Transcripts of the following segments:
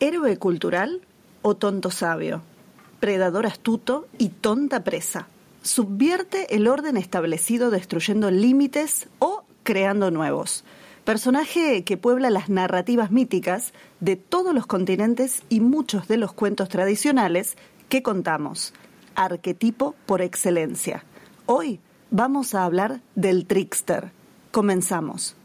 héroe cultural o tonto sabio, predador astuto y tonta presa. Subvierte el orden establecido destruyendo límites o creando nuevos. Personaje que puebla las narrativas míticas de todos los continentes y muchos de los cuentos tradicionales que contamos. Arquetipo por excelencia. Hoy vamos a hablar del trickster. Comenzamos.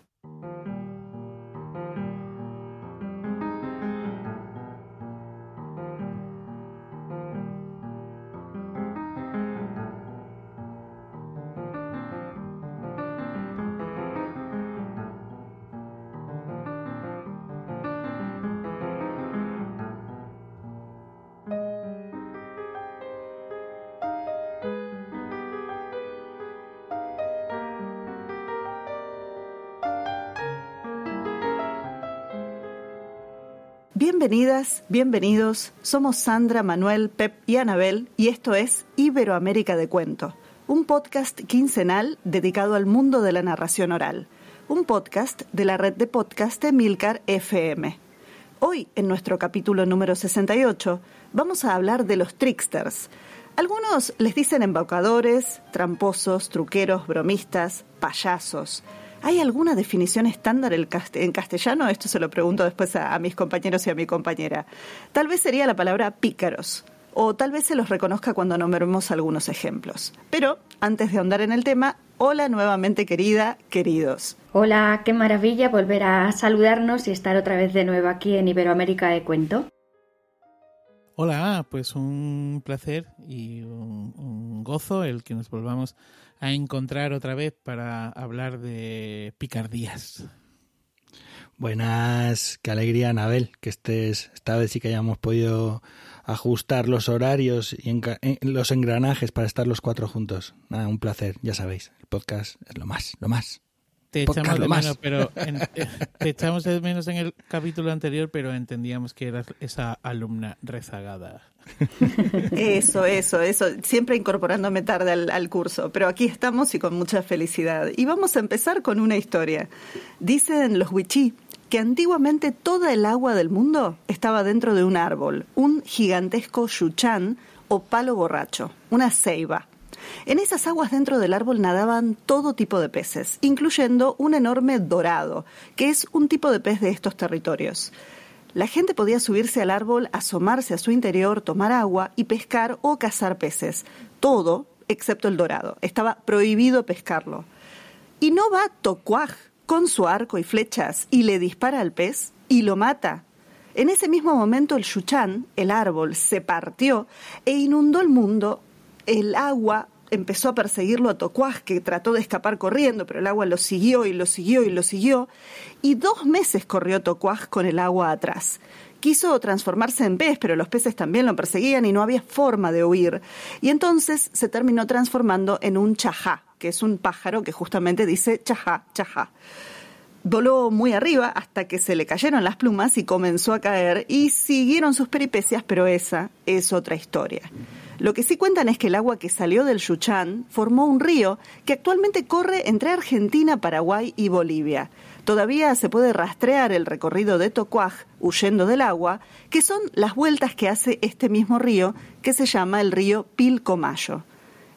Bienvenidas, bienvenidos. Somos Sandra, Manuel, Pep y Anabel y esto es Iberoamérica de Cuento, un podcast quincenal dedicado al mundo de la narración oral, un podcast de la red de podcast de Milcar FM. Hoy, en nuestro capítulo número 68, vamos a hablar de los tricksters. Algunos les dicen embaucadores, tramposos, truqueros, bromistas, payasos. ¿Hay alguna definición estándar en castellano? Esto se lo pregunto después a, mis compañeros y a mi compañera. Tal vez sería la palabra pícaros, o tal vez se los reconozca cuando nombremos algunos ejemplos. Pero antes de ahondar en el tema, hola nuevamente querida, queridos. Hola, qué maravilla volver a saludarnos y estar otra vez de nuevo aquí en Iberoamérica de Cuento. Hola, pues un placer y un, gozo el que nos volvamos a encontrar otra vez para hablar de picardías. Buenas, qué alegría, Anabel, que estés, esta vez sí que hayamos podido ajustar los horarios y los engranajes para estar los cuatro juntos. Nada, un placer, ya sabéis, el podcast es lo más, lo más. Te echamos de menos, pero eh, te echamos de menos en el capítulo anterior, pero entendíamos que eras esa alumna rezagada. Eso, eso, eso. Siempre incorporándome tarde al, curso, pero aquí estamos y con mucha felicidad. Y vamos a empezar con una historia. Dicen los wichí que antiguamente toda el agua del mundo estaba dentro de un árbol, un gigantesco yuchán o palo borracho, una ceiba. En esas aguas dentro del árbol nadaban todo tipo de peces, incluyendo un enorme dorado, que es un tipo de pez de estos territorios. La gente podía subirse al árbol, asomarse a su interior, tomar agua y pescar o cazar peces. Todo excepto el dorado. Estaba prohibido pescarlo. Y no va Tocuaj con su arco y flechas y le dispara al pez y lo mata. En ese mismo momento el Yuchán, el árbol, se partió e inundó el mundo. El agua empezó a perseguirlo a Tocuaz, que trató de escapar corriendo, pero el agua lo siguió y lo siguió y lo siguió. Y dos meses corrió Tocuaz con el agua atrás. Quiso transformarse en pez, pero los peces también lo perseguían y no había forma de huir. Y entonces se terminó transformando en un chajá, que es un pájaro que justamente dice chajá, chajá. Voló muy arriba hasta que se le cayeron las plumas y comenzó a caer y siguieron sus peripecias, pero esa es otra historia. Lo que sí cuentan es que el agua que salió del Yuchán formó un río que actualmente corre entre Argentina, Paraguay y Bolivia. Todavía se puede rastrear el recorrido de Tocuaj huyendo del agua, que son las vueltas que hace este mismo río que se llama el río Pilcomayo.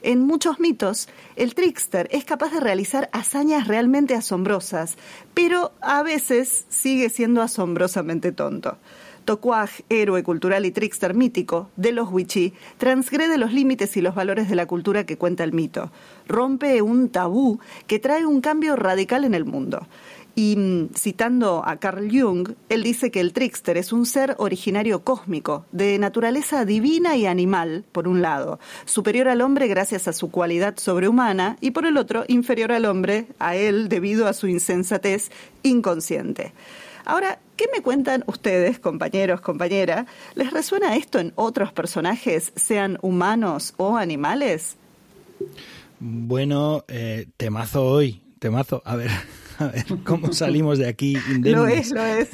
En muchos mitos, el trickster es capaz de realizar hazañas realmente asombrosas, pero a veces sigue siendo asombrosamente tonto. Tocuaj, héroe cultural y trickster mítico de los Wichí, transgrede los límites y los valores de la cultura que cuenta el mito. Rompe un tabú que trae un cambio radical en el mundo. Y mm, citando a Carl Jung, él dice que el trickster es un ser originario cósmico, de naturaleza divina y animal, por un lado, superior al hombre gracias a su cualidad sobrehumana, y por el otro, inferior al hombre, a él debido a su insensatez inconsciente. Ahora, ¿qué me cuentan ustedes, compañeros, compañera? ¿Les resuena esto en otros personajes, sean humanos o animales? Bueno, eh, temazo hoy, temazo. A ver, a ver cómo salimos de aquí indemnes. Lo es, lo es.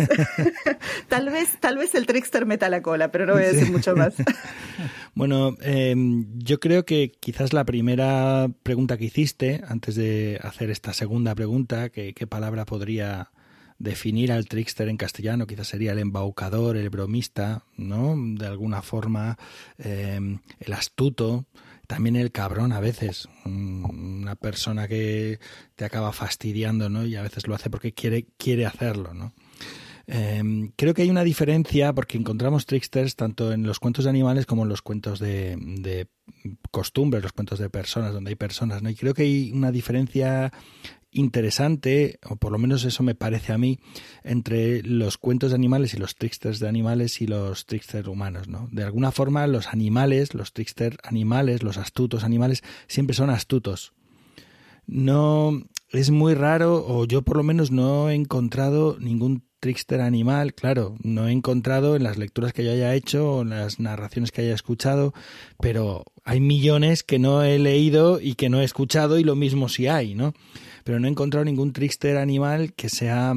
tal vez, tal vez el trickster meta la cola, pero no voy a decir mucho más. bueno, em, yo creo que quizás la primera pregunta que hiciste, antes de hacer esta segunda pregunta, que qué palabra podría definir al trickster en castellano, quizás sería el embaucador, el bromista, ¿no? De alguna forma, em, el astuto, también el cabrón a veces, una persona que te acaba fastidiando, ¿no? Y a veces lo hace porque quiere, quiere hacerlo, ¿no? Em, creo que hay una diferencia porque encontramos tricksters tanto en los cuentos de animales como en los cuentos de, de costumbres, los cuentos de personas, donde hay personas, ¿no? Y creo que hay una diferencia interesante, o por lo menos eso me parece a mí, entre los cuentos de animales y los tricksters de animales y los tricksters humanos, ¿no? De alguna forma los animales, los tricksters animales, los astutos animales, siempre son astutos. No es muy raro, o yo por lo menos no he encontrado ningún trickster animal, claro, no he encontrado en las lecturas que yo haya hecho o en las narraciones que haya escuchado, pero hay millones que no he leído y que no he escuchado y lo mismo si hay, ¿no? Pero no he encontrado ningún trickster animal que sea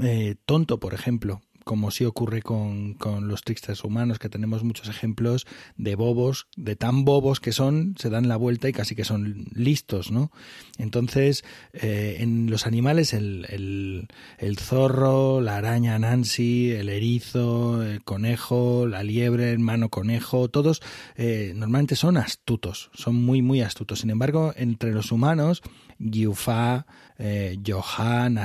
eh, tonto, por ejemplo como sí ocurre con, con, los tricksters humanos, que tenemos muchos ejemplos de bobos, de tan bobos que son, se dan la vuelta y casi que son listos, ¿no? Entonces, eh, en los animales, el, el, zorro, la araña Nancy, el erizo, el conejo, la liebre, el mano conejo, todos eh, normalmente son astutos, son muy, muy astutos. Sin embargo, entre los humanos, Giufa, eh, Johan,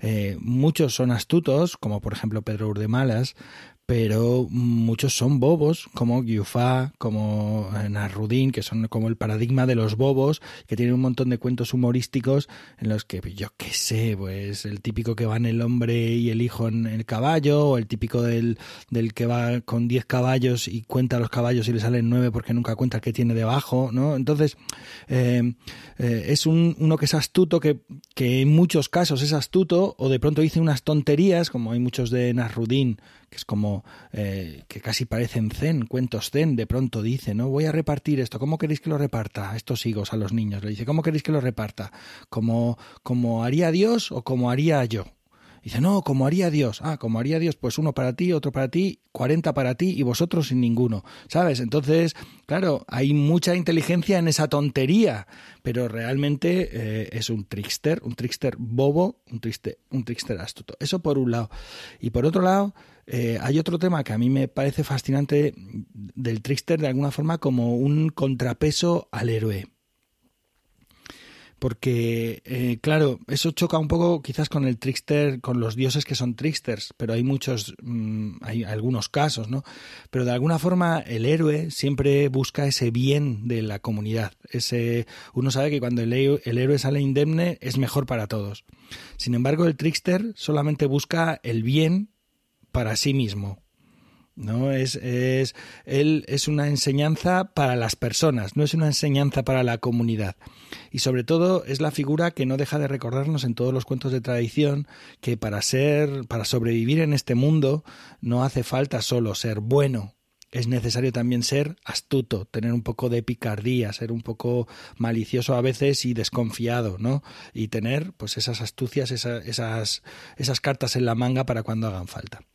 eh, muchos son astutos, como por ejemplo Pedro Urdemalas, pero muchos son bobos, como Giufa, como eh, Narudín, que son como el paradigma de los bobos, que tienen un montón de cuentos humorísticos en los que, yo qué sé, pues el típico que van el hombre y el hijo en el caballo, o el típico del, del que va con 10 caballos y cuenta los caballos y le salen 9 porque nunca cuenta el que tiene debajo, ¿no? Entonces, eh, eh, es un, uno que es astuto, que, que en muchos casos es astuto, o de pronto dice unas tonterías, como hay muchos de Narudín, que es como eh, que casi parecen zen, cuentos zen, de pronto dice, ¿no? Voy a repartir esto, ¿cómo queréis que lo reparta? Estos higos a los niños. Le dice, ¿cómo queréis que lo reparta? ¿Como, como haría Dios o como haría yo? Dice, no, como haría Dios. Ah, como haría Dios, pues uno para ti, otro para ti, cuarenta para ti y vosotros sin ninguno. ¿Sabes? Entonces, claro, hay mucha inteligencia en esa tontería, pero realmente eh, es un trickster, un trickster bobo, un trickster, un trickster astuto. Eso por un lado. Y por otro lado, eh, hay otro tema que a mí me parece fascinante del trickster de alguna forma como un contrapeso al héroe. Porque, eh, claro, eso choca un poco quizás con el trickster, con los dioses que son tricksters, pero hay muchos, mm, hay algunos casos, ¿no? Pero de alguna forma el héroe siempre busca ese bien de la comunidad. Ese, uno sabe que cuando el, el héroe sale indemne es mejor para todos. Sin embargo, el trickster solamente busca el bien para sí mismo. ¿no? Es, es, él es una enseñanza para las personas, no es una enseñanza para la comunidad. Y sobre todo es la figura que no deja de recordarnos en todos los cuentos de tradición que para ser, para sobrevivir en este mundo no hace falta solo ser bueno, es necesario también ser astuto, tener un poco de picardía, ser un poco malicioso a veces y desconfiado, ¿no? Y tener pues esas astucias, esas, esas, esas cartas en la manga para cuando hagan falta.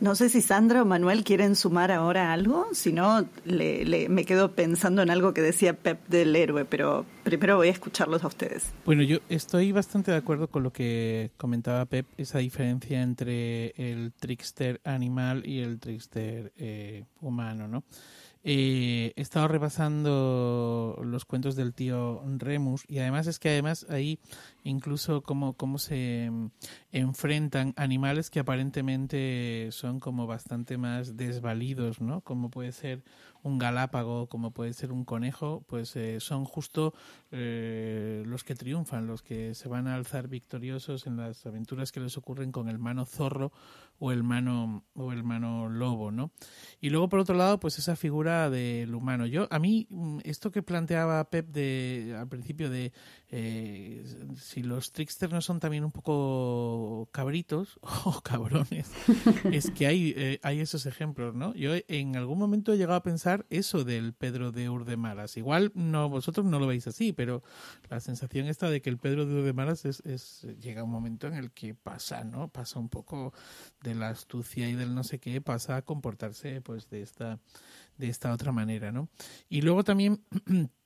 No sé si Sandra o Manuel quieren sumar ahora algo, si no, me quedo pensando en algo que decía Pep del héroe, pero primero voy a escucharlos a ustedes. Bueno, yo estoy bastante de acuerdo con lo que comentaba Pep, esa diferencia entre el trickster animal y el trickster eh, humano, ¿no? He estado repasando los cuentos del tío Remus y además es que además ahí incluso cómo, cómo se mm, enfrentan animales que aparentemente son como bastante más desvalidos, ¿no? Como puede ser un galápago, como puede ser un conejo, pues eh, son justo eh, los que triunfan, los que se van a alzar victoriosos en las aventuras que les ocurren con el mano zorro o el mano o el mano lobo, ¿no? Y luego por otro lado, pues esa figura del humano. Yo a mí mm, esto que planteaba Pep de al principio de eh, si los tricksters no son también un poco cabritos o cabrones, es que hay, hay esos ejemplos, ¿no? Yo en algún momento he llegado a pensar eso del Pedro de Urdemaras. Igual no vosotros no lo veis así, pero la sensación esta de que el Pedro de Urdemaras es, es llega un momento en el que pasa, ¿no? Pasa un poco de la astucia y del no sé qué, pasa a comportarse pues de esta de esta otra manera, ¿no? Y luego también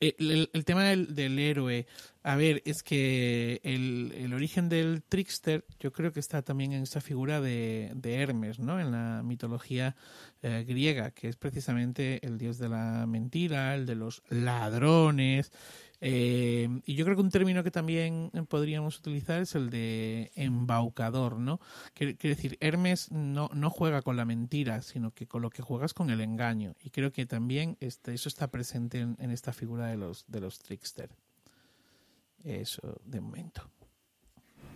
el, tema del, héroe, a ver, es que el, origen del trickster yo creo que está también en esta figura de, Hermes, ¿no? En la mitología eh, griega, que es precisamente el dios de la mentira, el de los ladrones, eh, y yo creo que un término que también podríamos utilizar es el de embaucador, ¿no? Quiere, decir, Hermes no, no juega con la mentira, sino que con lo que juegas con el engaño. Y creo que también este, eso está presente en, esta figura de los, de los trickster. Eso de momento.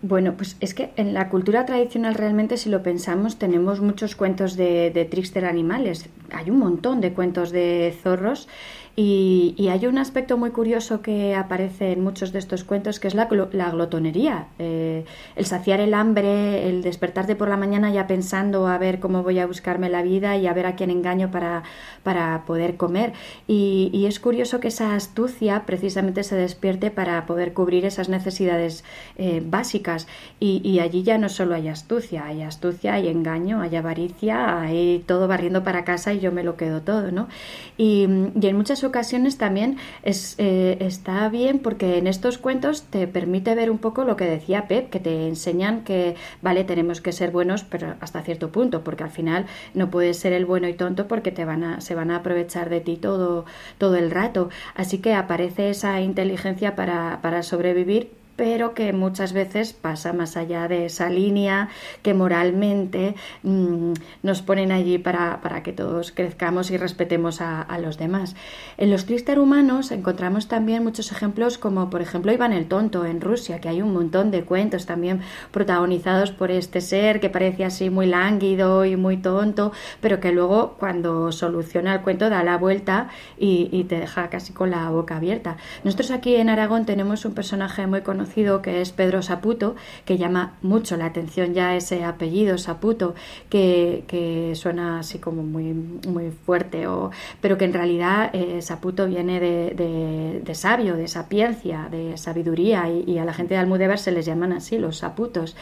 Bueno, pues es que en la cultura tradicional realmente si lo pensamos tenemos muchos cuentos de trickster animales. Hay un montón de cuentos de zorros y, hay un aspecto muy curioso que aparece en muchos de estos cuentos, que es la, la glotonería, eh, el saciar el hambre, el despertarte por la mañana ya pensando a ver cómo voy a buscarme la vida y a ver a quién engaño para, para poder comer. Y, es curioso que esa astucia precisamente se despierte para poder cubrir esas necesidades eh, básicas. Y, allí ya no solo hay astucia, hay astucia, hay engaño, hay avaricia, hay todo barriendo para casa y yo me lo quedo todo, ¿no? Y, en muchas ocasiones también es, eh, está bien porque en estos cuentos te permite ver un poco lo que decía Pep, que te enseñan que, vale, tenemos que ser buenos, pero hasta cierto punto, porque al final no puedes ser el bueno y tonto porque te van a, se van a aprovechar de ti todo, todo el rato. Así que aparece esa inteligencia para, para sobrevivir pero que muchas veces pasa más allá de esa línea que moralmente mm, nos ponen allí para, para, que todos crezcamos y respetemos a, los demás. En los twister humanos encontramos también muchos ejemplos como por ejemplo Iván el Tonto en Rusia, que hay un montón de cuentos también protagonizados por este ser que parece así muy lánguido y muy tonto, pero que luego cuando soluciona el cuento da la vuelta y, y te deja casi con la boca abierta. Nosotros aquí en Aragón tenemos un personaje muy conocido que es Pedro Saputo, que llama mucho la atención ya ese apellido Saputo, que, que suena así como muy, muy fuerte, o, pero que en realidad eh, Saputo viene de, de, sabio, de sapiencia, de sabiduría, y, a la gente de Almudévar se les llaman así, los Saputos.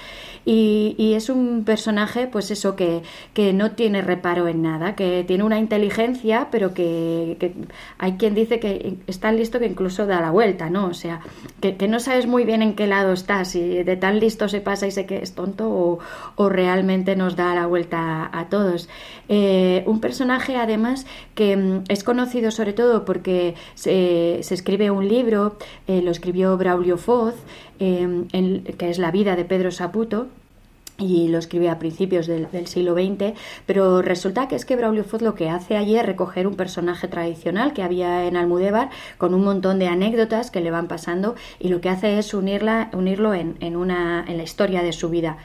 Y, y es un personaje, pues eso, que, que no tiene reparo en nada, que tiene una inteligencia, pero que, que hay quien dice que es tan listo que incluso da la vuelta, ¿no? O sea, que, que no sabes muy bien en qué lado está, si de tan listo se pasa y sé que es tonto o, realmente nos da la vuelta a, todos. Eh, un personaje además que mm, es conocido sobre todo porque se, escribe un libro, eh, lo escribió Braulio Foz, eh, que es La vida de Pedro Saputo, y lo escribe a principios del, siglo XX, pero resulta que es que Braulio Foz lo que hace allí es recoger un personaje tradicional que había en Almudévar con un montón de anécdotas que le van pasando y lo que hace es unirla, unirlo en, en, una, en la historia de su vida.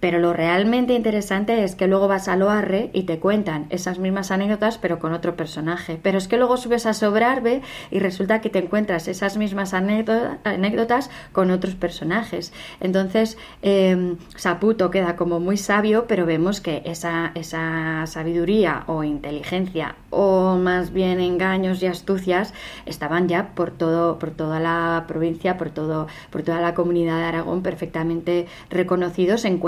Pero lo realmente interesante es que luego vas a Loarre y te cuentan esas mismas anécdotas, pero con otro personaje. Pero es que luego subes a Sobrarbe y resulta que te encuentras esas mismas anécdotas con otros personajes. Entonces, eh, Saputo queda como muy sabio, pero vemos que esa, esa sabiduría o inteligencia, o más bien engaños y astucias, estaban ya por, todo, por toda la provincia, por, todo, por toda la comunidad de Aragón perfectamente reconocidos en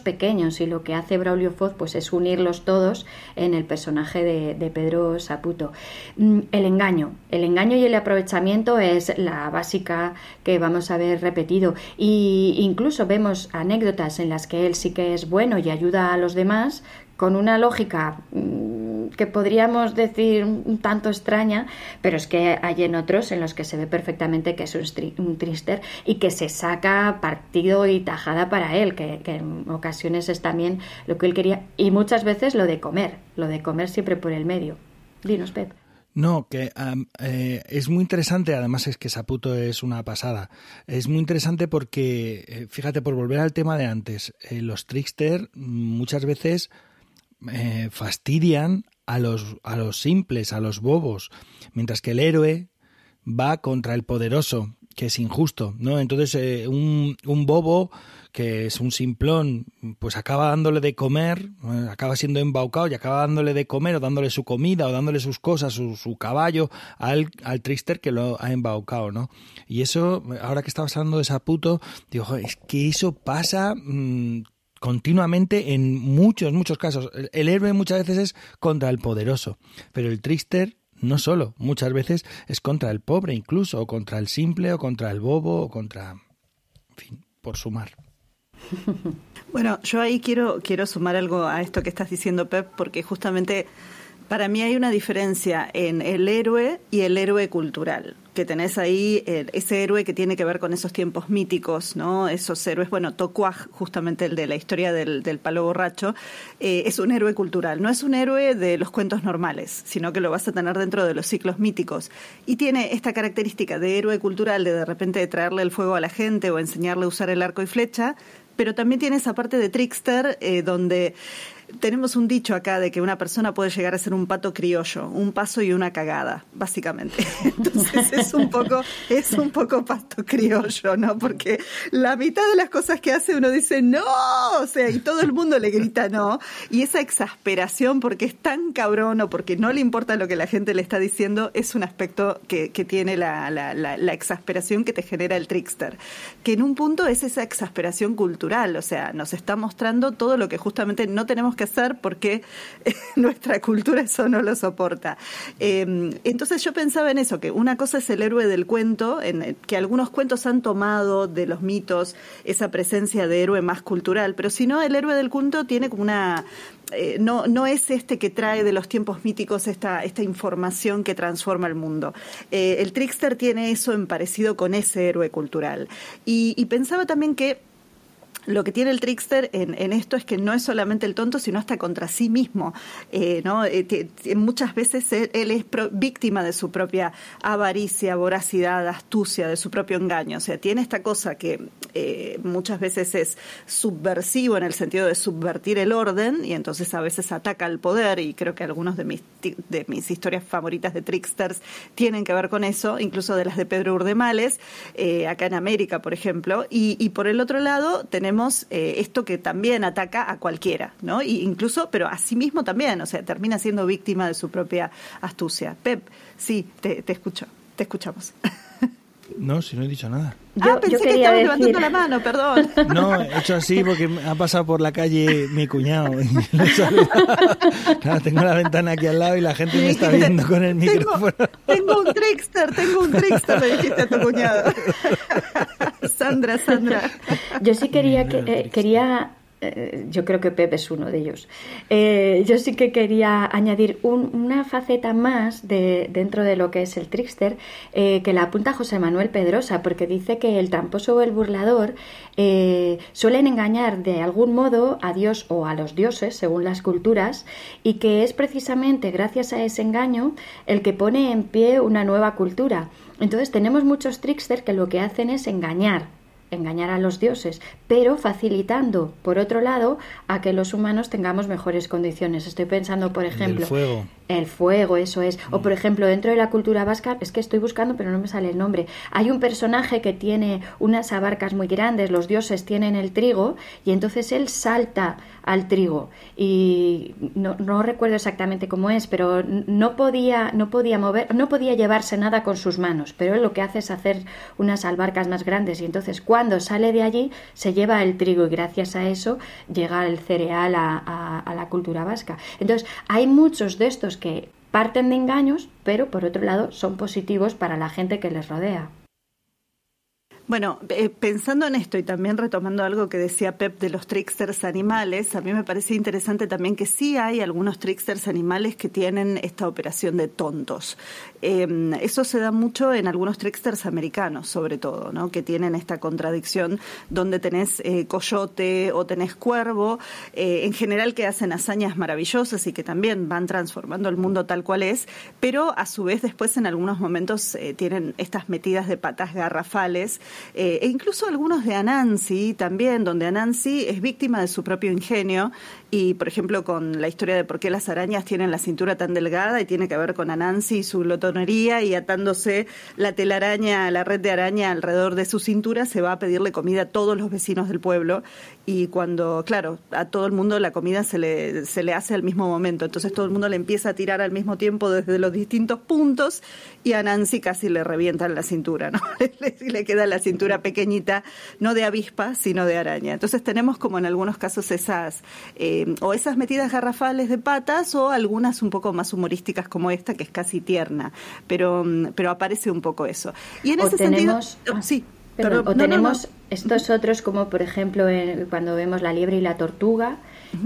pequeños y lo que hace Braulio Foz pues es unirlos todos en el personaje de, Pedro Saputo. Mm, el engaño, el engaño y el aprovechamiento es la básica que vamos a ver repetido y incluso vemos anécdotas en las que él sí que es bueno y ayuda a los demás con una lógica mm, que podríamos decir un tanto extraña, pero es que hay en otros en los que se ve perfectamente que es un, trister y que se saca partido y tajada para él, que, en ocasiones es también lo que él quería, y muchas veces lo de comer, lo de comer siempre por el medio. Dinos, Pep. No, que eh, es muy interesante, además es que Saputo es una pasada. Es muy interesante porque, eh, fíjate, por volver al tema de antes, eh, los trickster muchas veces fastidian a los, a los simples, a los bobos, mientras que el héroe va contra el poderoso, que es injusto, ¿no? Entonces, eh, un, un, bobo que es un simplón, pues acaba dándole de comer, eh, acaba siendo embaucado y acaba dándole de comer o dándole su comida o dándole sus cosas, su, su caballo al, al, trister que lo ha embaucado, ¿no? Y eso, ahora que estabas hablando de Saputo, digo, es que eso pasa mm, continuamente en muchos, muchos casos. El, héroe muchas veces es contra el poderoso, pero el trickster no solo, muchas veces es contra el pobre incluso, o contra el simple, o contra el bobo, o contra, en fin, por sumar. Bueno, yo ahí quiero, quiero sumar algo a esto que estás diciendo, Pep, porque justamente para mí hay una diferencia en el héroe y el héroe cultural, que tenés ahí ese héroe que tiene que ver con esos tiempos míticos, ¿no? Esos héroes, bueno, Tocuaj, justamente el de la historia del, palo borracho, eh, es un héroe cultural, no es un héroe de los cuentos normales, sino que lo vas a tener dentro de los ciclos míticos. Y tiene esta característica de héroe cultural, de de repente traerle el fuego a la gente o enseñarle a usar el arco y flecha, pero también tiene esa parte de trickster eh, donde tenemos un dicho acá de que una persona puede llegar a ser un pato criollo, un paso y una cagada, básicamente. Entonces es un poco, es un poco pato criollo, ¿no? Porque la mitad de las cosas que hace uno dice no, o sea, y todo el mundo le grita no. Y esa exasperación porque es tan cabrón o porque no le importa lo que la gente le está diciendo, es un aspecto que, que tiene la, la, la, exasperación que te genera el trickster. Que en un punto es esa exasperación cultural, o sea, nos está mostrando todo lo que justamente no tenemos que hacer porque nuestra cultura eso no lo soporta. Em, entonces yo pensaba en eso, que una cosa es el héroe del cuento, en que algunos cuentos han tomado de los mitos esa presencia de héroe más cultural, pero si no, el héroe del cuento tiene como una eh, no, no es este que trae de los tiempos míticos esta, esta información que transforma el mundo. Eh, el trickster tiene eso en parecido con ese héroe cultural. y pensaba también que lo que tiene el trickster en, esto es que no es solamente el tonto, sino hasta contra sí mismo. Eh, ¿no? Eh, muchas veces él, es víctima de su propia avaricia, voracidad, astucia, de su propio engaño. O sea, tiene esta cosa que eh, muchas veces es subversivo en el sentido de subvertir el orden y entonces a veces ataca al poder y creo que algunos de mis, de mis historias favoritas de tricksters tienen que ver con eso, incluso de las de Pedro Urdemales, acá en América, por ejemplo. Y, y por el otro lado tenemos eh, esto que también ataca a cualquiera, ¿no? Y incluso, pero a sí mismo también, o sea, termina siendo víctima de su propia astucia. Pep, sí, te, te escucho, te escuchamos. No, si no he dicho nada. ah, pensé que estabas levantando la mano, perdón. No, he hecho así porque ha pasado por la calle mi cuñado. tengo la ventana aquí al lado y la gente me está viendo con el micrófono. Tengo, un trickster, tengo un trickster, le dijiste a tu cuñado. Sandra, Sandra. Yo sí quería que eh, quería eh, yo creo que Pep es uno de ellos. Eh, yo sí que quería añadir una faceta más de, dentro de lo que es el trickster que la apunta José Manuel Pedrosa, porque dice que el tramposo o el burlador suelen engañar de algún modo a Dios o a los dioses, según las culturas, y que es precisamente gracias a ese engaño el que pone en pie una nueva cultura. Entonces tenemos muchos tricksters que lo que hacen es engañar, engañar a los dioses, pero facilitando, por otro lado, a que los humanos tengamos mejores condiciones. Estoy pensando, por ejemplo, el fuego. El fuego, eso es. O por ejemplo, dentro de la cultura vasca, es que estoy buscando, pero no me sale el nombre. Hay un personaje que tiene unas abarcas muy grandes, los dioses tienen el trigo, y entonces él salta al trigo. Y no, no recuerdo exactamente cómo es, pero no podía, no podía mover, no podía llevarse nada con sus manos. Pero él lo que hace es hacer unas albarcas más grandes. Y entonces cuando sale de allí, se lleva el trigo, y gracias a eso llega el cereal a, a la cultura vasca. Entonces, hay muchos de estos que parten de engaños, pero por otro lado son positivos para la gente que les rodea. Bueno, eh, pensando en esto y también retomando algo que decía Pep de los tricksters animales, a mí me parece interesante también que sí hay algunos tricksters animales que tienen esta operación de tontos. Em, eso se da mucho en algunos tricksters americanos, sobre todo, ¿no? que tienen esta contradicción donde tenés eh, coyote o tenés cuervo, eh, en general que hacen hazañas maravillosas y que también van transformando el mundo tal cual es, pero a su vez después en algunos momentos tienen estas metidas de patas garrafales eh, e incluso algunos de Anansi también, donde Anansi es víctima de su propio ingenio y, por ejemplo, con la historia de por qué las arañas tienen la cintura tan delgada y tiene que ver con Anansi y su glotonería y atándose la telaraña, la red de araña alrededor de su cintura, se va a pedirle comida a todos los vecinos del pueblo y cuando, claro, a todo el mundo la comida se le, se le hace al mismo momento, entonces todo el mundo le empieza a tirar al mismo tiempo desde los distintos puntos y a Nancy casi le revientan la cintura, ¿no? y le queda la cintura pequeñita, no de avispa, sino de araña. Entonces tenemos como en algunos casos esas, eh, o esas metidas garrafales de patas, o algunas un poco más humorísticas como esta, que es casi tierna, pero, pero aparece un poco eso. Y en ese sentido, oh, sí. o tenemos estos otros como por ejemplo cuando vemos la liebre y la tortuga,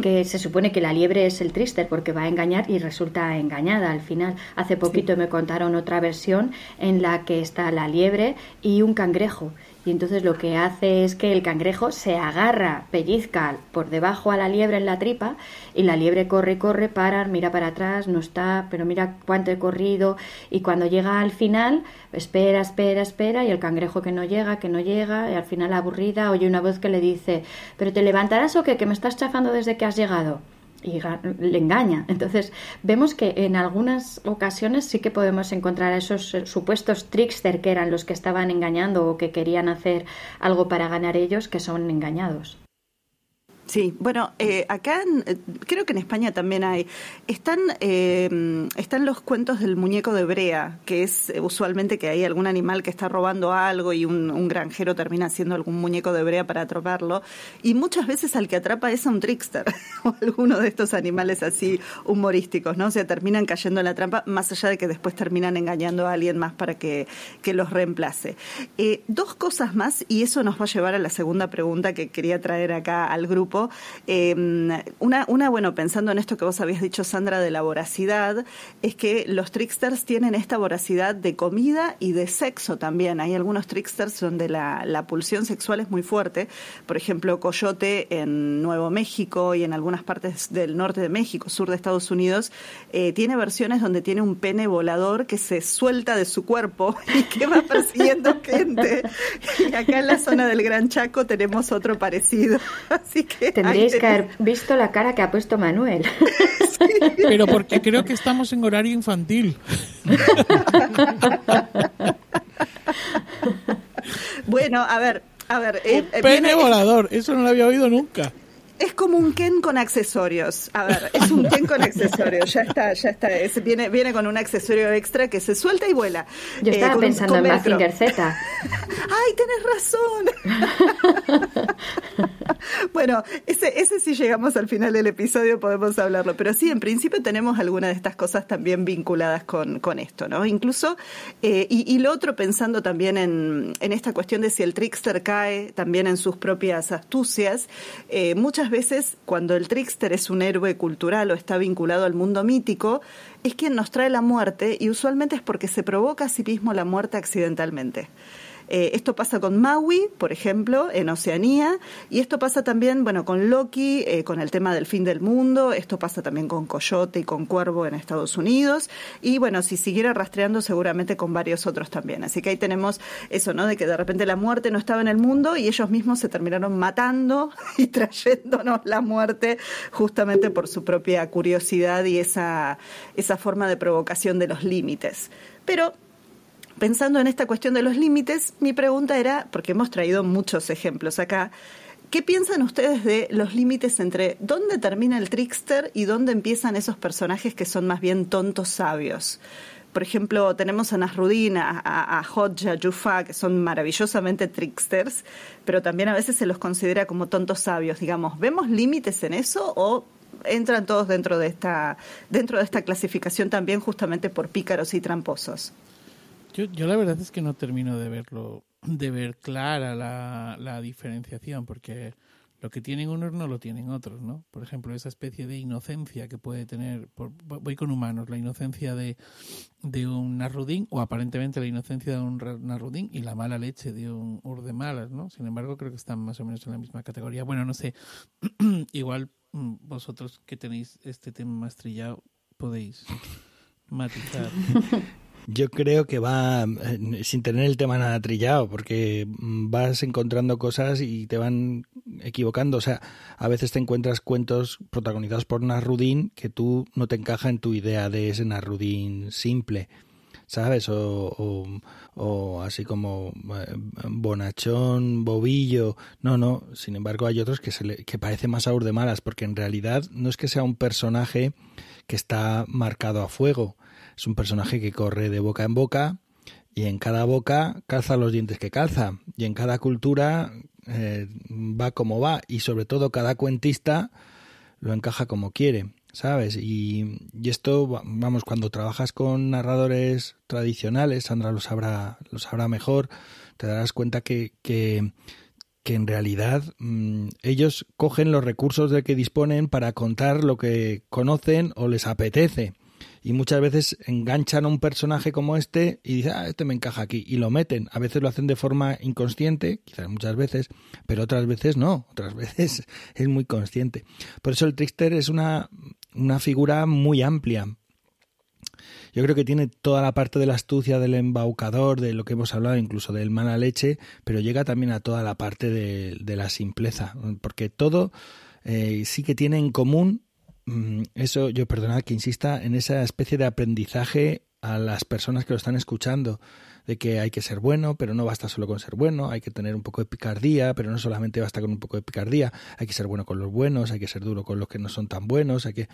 que se supone que la liebre es el trister porque va a engañar y resulta engañada al final. Hace poquito me contaron otra versión en la que está la liebre y un cangrejo y entonces lo que hace es que el cangrejo se agarra, pellizca por debajo a la liebre en la tripa y la liebre corre corre, para, mira para atrás, no está, pero mira cuánto he corrido. Y cuando llega al final, espera, espera, espera y el cangrejo que no llega, que no llega y al final aburrida oye una voz que le dice, pero te levantarás o qué, que me estás chafando desde que has llegado y le engaña. Entonces, vemos que en algunas ocasiones sí que podemos encontrar esos eh, supuestos trickster que eran los que estaban engañando o que querían hacer algo para ganar ellos, que son engañados. Sí, bueno, eh, acá eh, creo que en España también hay. Están, eh, están los cuentos del muñeco de Brea, que es usualmente que hay algún animal que está robando algo y un, granjero termina haciendo algún muñeco de Brea para atraparlo. Y muchas veces al que atrapa es a un trickster o alguno de estos animales así humorísticos, ¿no? O sea, terminan cayendo en la trampa, más allá de que después terminan engañando a alguien más para que, que los reemplace. dos cosas más, y eso nos va a llevar a la segunda pregunta que quería traer acá al grupo Em, una, bueno, pensando en esto que vos habías dicho, Sandra, de la voracidad, es que los tricksters tienen esta voracidad de comida y de sexo también. Hay algunos tricksters donde la, la pulsión sexual es muy fuerte. Por ejemplo, Coyote en Nuevo México y en algunas partes del norte de México, sur de Estados Unidos, eh, tiene versiones donde tiene un pene volador que se suelta de su cuerpo y que va persiguiendo gente. Y acá en la zona del Gran Chaco tenemos otro parecido. Así que Tendréis que haber visto la cara que ha puesto Manuel. Pero porque creo que estamos en horario infantil. bueno, a ver, a ver. Eh, pene volador, eso no lo había oído nunca. Es como un Ken con accesorios. A ver, es un Ken con accesorios. Ya está, ya está. viene, viene con un accesorio extra que se suelta y vuela. Yo estaba eh, pensando en Mazinger Z. ¡Ay, tenés razón! bueno, ese, ese sí llegamos al final del episodio, podemos hablarlo. Pero sí, en principio tenemos algunas de estas cosas también vinculadas con, con esto, ¿no? Incluso, eh, y, y, lo otro pensando también en, en esta cuestión de si el trickster cae también en sus propias astucias, eh, muchas veces cuando el trickster es un héroe cultural o está vinculado al mundo mítico, es quien nos trae la muerte y usualmente es porque se provoca a sí mismo la muerte accidentalmente. Eh, esto pasa con Maui, por ejemplo, en Oceanía, y esto pasa también, bueno, con Loki, eh, con el tema del fin del mundo, esto pasa también con Coyote y con Cuervo en Estados Unidos, y bueno, si siguiera rastreando, seguramente con varios otros también. Así que ahí tenemos eso, ¿no? De que de repente la muerte no estaba en el mundo y ellos mismos se terminaron matando y trayéndonos la muerte justamente por su propia curiosidad y esa, esa forma de provocación de los límites. Pero pensando en esta cuestión de los límites, mi pregunta era, porque hemos traído muchos ejemplos acá, ¿qué piensan ustedes de los límites entre dónde termina el trickster y dónde empiezan esos personajes que son más bien tontos sabios? Por ejemplo, tenemos a Nasruddin, a, a, Hodja, a Jufa, que son maravillosamente tricksters, pero también a veces se los considera como tontos sabios, digamos. ¿Vemos límites en eso o entran todos dentro de esta, dentro de esta clasificación también justamente por pícaros y tramposos? Yo, yo la verdad es que no termino de verlo, de ver clara la, la diferenciación, porque lo que tienen unos no lo tienen otros, ¿no? Por ejemplo, esa especie de inocencia que puede tener, voy con humanos, la inocencia de, de un narrudín o aparentemente la inocencia de un narrudín y la mala leche de un urde malas, ¿no? Sin embargo, creo que están más o menos en la misma categoría. Bueno, no sé, igual mm, vosotros que tenéis este tema más trillado podéis matizar. Yo creo que va eh, sin tener el tema nada trillado, porque mm, vas encontrando cosas y te van equivocando. O sea, a veces te encuentras cuentos protagonizados por Narudín que tú no te encaja en tu idea de ese Narudín simple. ¿sabes? O, o, así como eh, bonachón, bobillo. No, no. Sin embargo, hay otros que, se le, que parece más aur de malas, porque en realidad no es que sea un personaje que está marcado a fuego, es un personaje que corre de boca en boca y en cada boca calza los dientes que calza. Y en cada cultura eh, va como va. Y sobre todo cada cuentista lo encaja como quiere, ¿sabes? Y, y, esto, vamos, cuando trabajas con narradores tradicionales, Sandra lo sabrá, lo sabrá mejor, te darás cuenta que, que, que en realidad mmm, ellos cogen los recursos de que disponen para contar lo que conocen o les apetece y muchas veces enganchan a un personaje como este y dicen, ah, este me encaja aquí, y lo meten. A veces lo hacen de forma inconsciente, quizás muchas veces, pero otras veces no, otras veces es muy consciente. Por eso el trickster es una, una figura muy amplia. Yo creo que tiene toda la parte de la astucia del embaucador, de lo que hemos hablado, incluso del mala leche, pero llega también a toda la parte de, la simpleza, porque todo eh, sí que tiene en común eso, yo perdonad que insista en esa especie de aprendizaje a las personas que lo están escuchando, de que hay que ser bueno, pero no basta solo con ser bueno, hay que tener un poco de picardía, pero no solamente basta con un poco de picardía, hay que ser bueno con los buenos, hay que ser duro con los que no son tan buenos, hay que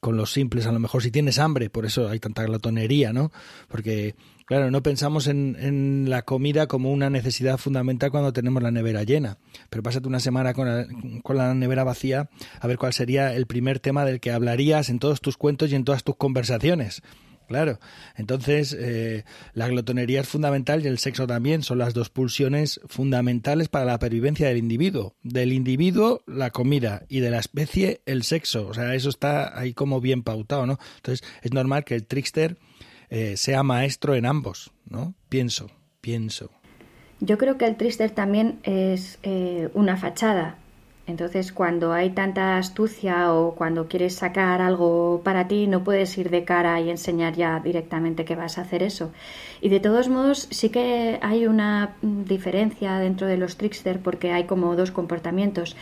con los simples, a lo mejor si tienes hambre, por eso hay tanta glotonería, ¿no? Porque Claro, no pensamos en, en, la comida como una necesidad fundamental cuando tenemos la nevera llena. Pero pásate una semana con la, con la, nevera vacía a ver cuál sería el primer tema del que hablarías en todos tus cuentos y en todas tus conversaciones. Claro, entonces eh, la glotonería es fundamental y el sexo también son las dos pulsiones fundamentales para la pervivencia del individuo. Del individuo la comida y de la especie el sexo. O sea, eso está ahí como bien pautado, ¿no? Entonces es normal que el trickster eh, sea maestro en ambos, ¿no? Pienso, pienso. Yo creo que el trickster también es eh, una fachada. Entonces, cuando hay tanta astucia o cuando quieres sacar algo para ti, no puedes ir de cara y enseñar ya directamente que vas a hacer eso. Y de todos modos, sí que hay una diferencia dentro de los trickster porque hay como dos comportamientos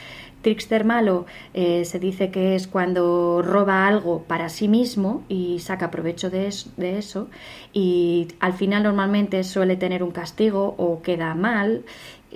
trickster malo eh, se dice que es cuando roba algo para sí mismo y saca provecho de, de, eso y al final normalmente suele tener un castigo o queda mal,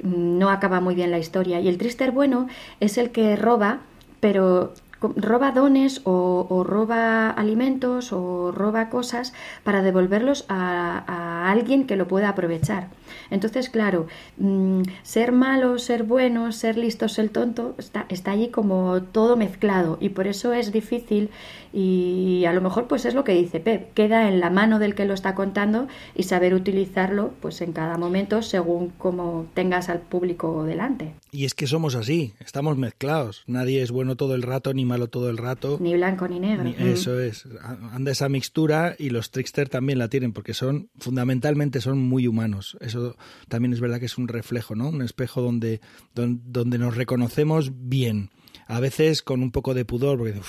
no acaba muy bien la historia. Y el trickster bueno es el que roba, pero roba dones o, o, roba alimentos o roba cosas para devolverlos a alguien que lo pueda aprovechar. Entonces, claro, mmm, ser malo, ser bueno, ser listo, ser tonto, está, está allí como todo mezclado y por eso es difícil y a lo mejor pues es lo que dice Pep, queda en la mano del que lo está contando y saber utilizarlo pues en cada momento según como tengas al público delante. Y es que somos así, estamos mezclados, nadie es bueno todo el rato ni malo todo el rato. Ni blanco ni negro. Ni, eso es, anda esa mixtura y los trickster también la tienen porque son fundamentalmente son muy humanos. Eso también es verdad que es un reflejo, ¿no? Un espejo donde, donde, donde nos reconocemos bien. A veces con un poco de pudor, porque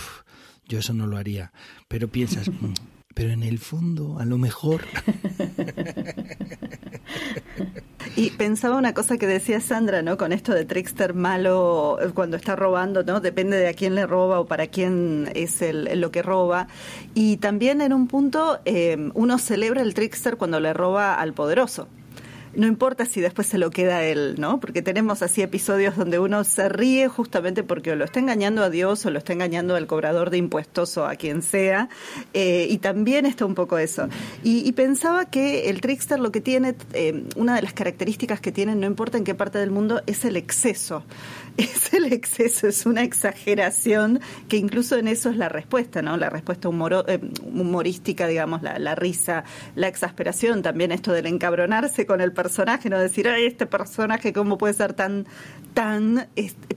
yo eso no lo haría. Pero piensas, mm, pero en el fondo, a lo mejor. Y pensaba una cosa que decía Sandra, ¿no? Con esto de trickster malo cuando está robando, ¿no? Depende de a quién le roba o para quién es el, lo que roba. Y también en un punto eh, uno celebra el trickster cuando le roba al poderoso no importa si después se lo queda él, ¿no? Porque tenemos así episodios donde uno se ríe justamente porque o lo está engañando a Dios o lo está engañando al cobrador de impuestos o a quien sea, eh, y también está un poco eso. Y, y, pensaba que el trickster lo que tiene, eh, una de las características que tiene, no importa en qué parte del mundo, es el exceso. Es el exceso, es una exageración que incluso en eso es la respuesta, ¿no? La respuesta eh, humorística, digamos, la, risa, la exasperación, también esto del encabronarse con el personaje, no decir, ay, este personaje, ¿cómo puede ser tan, tan,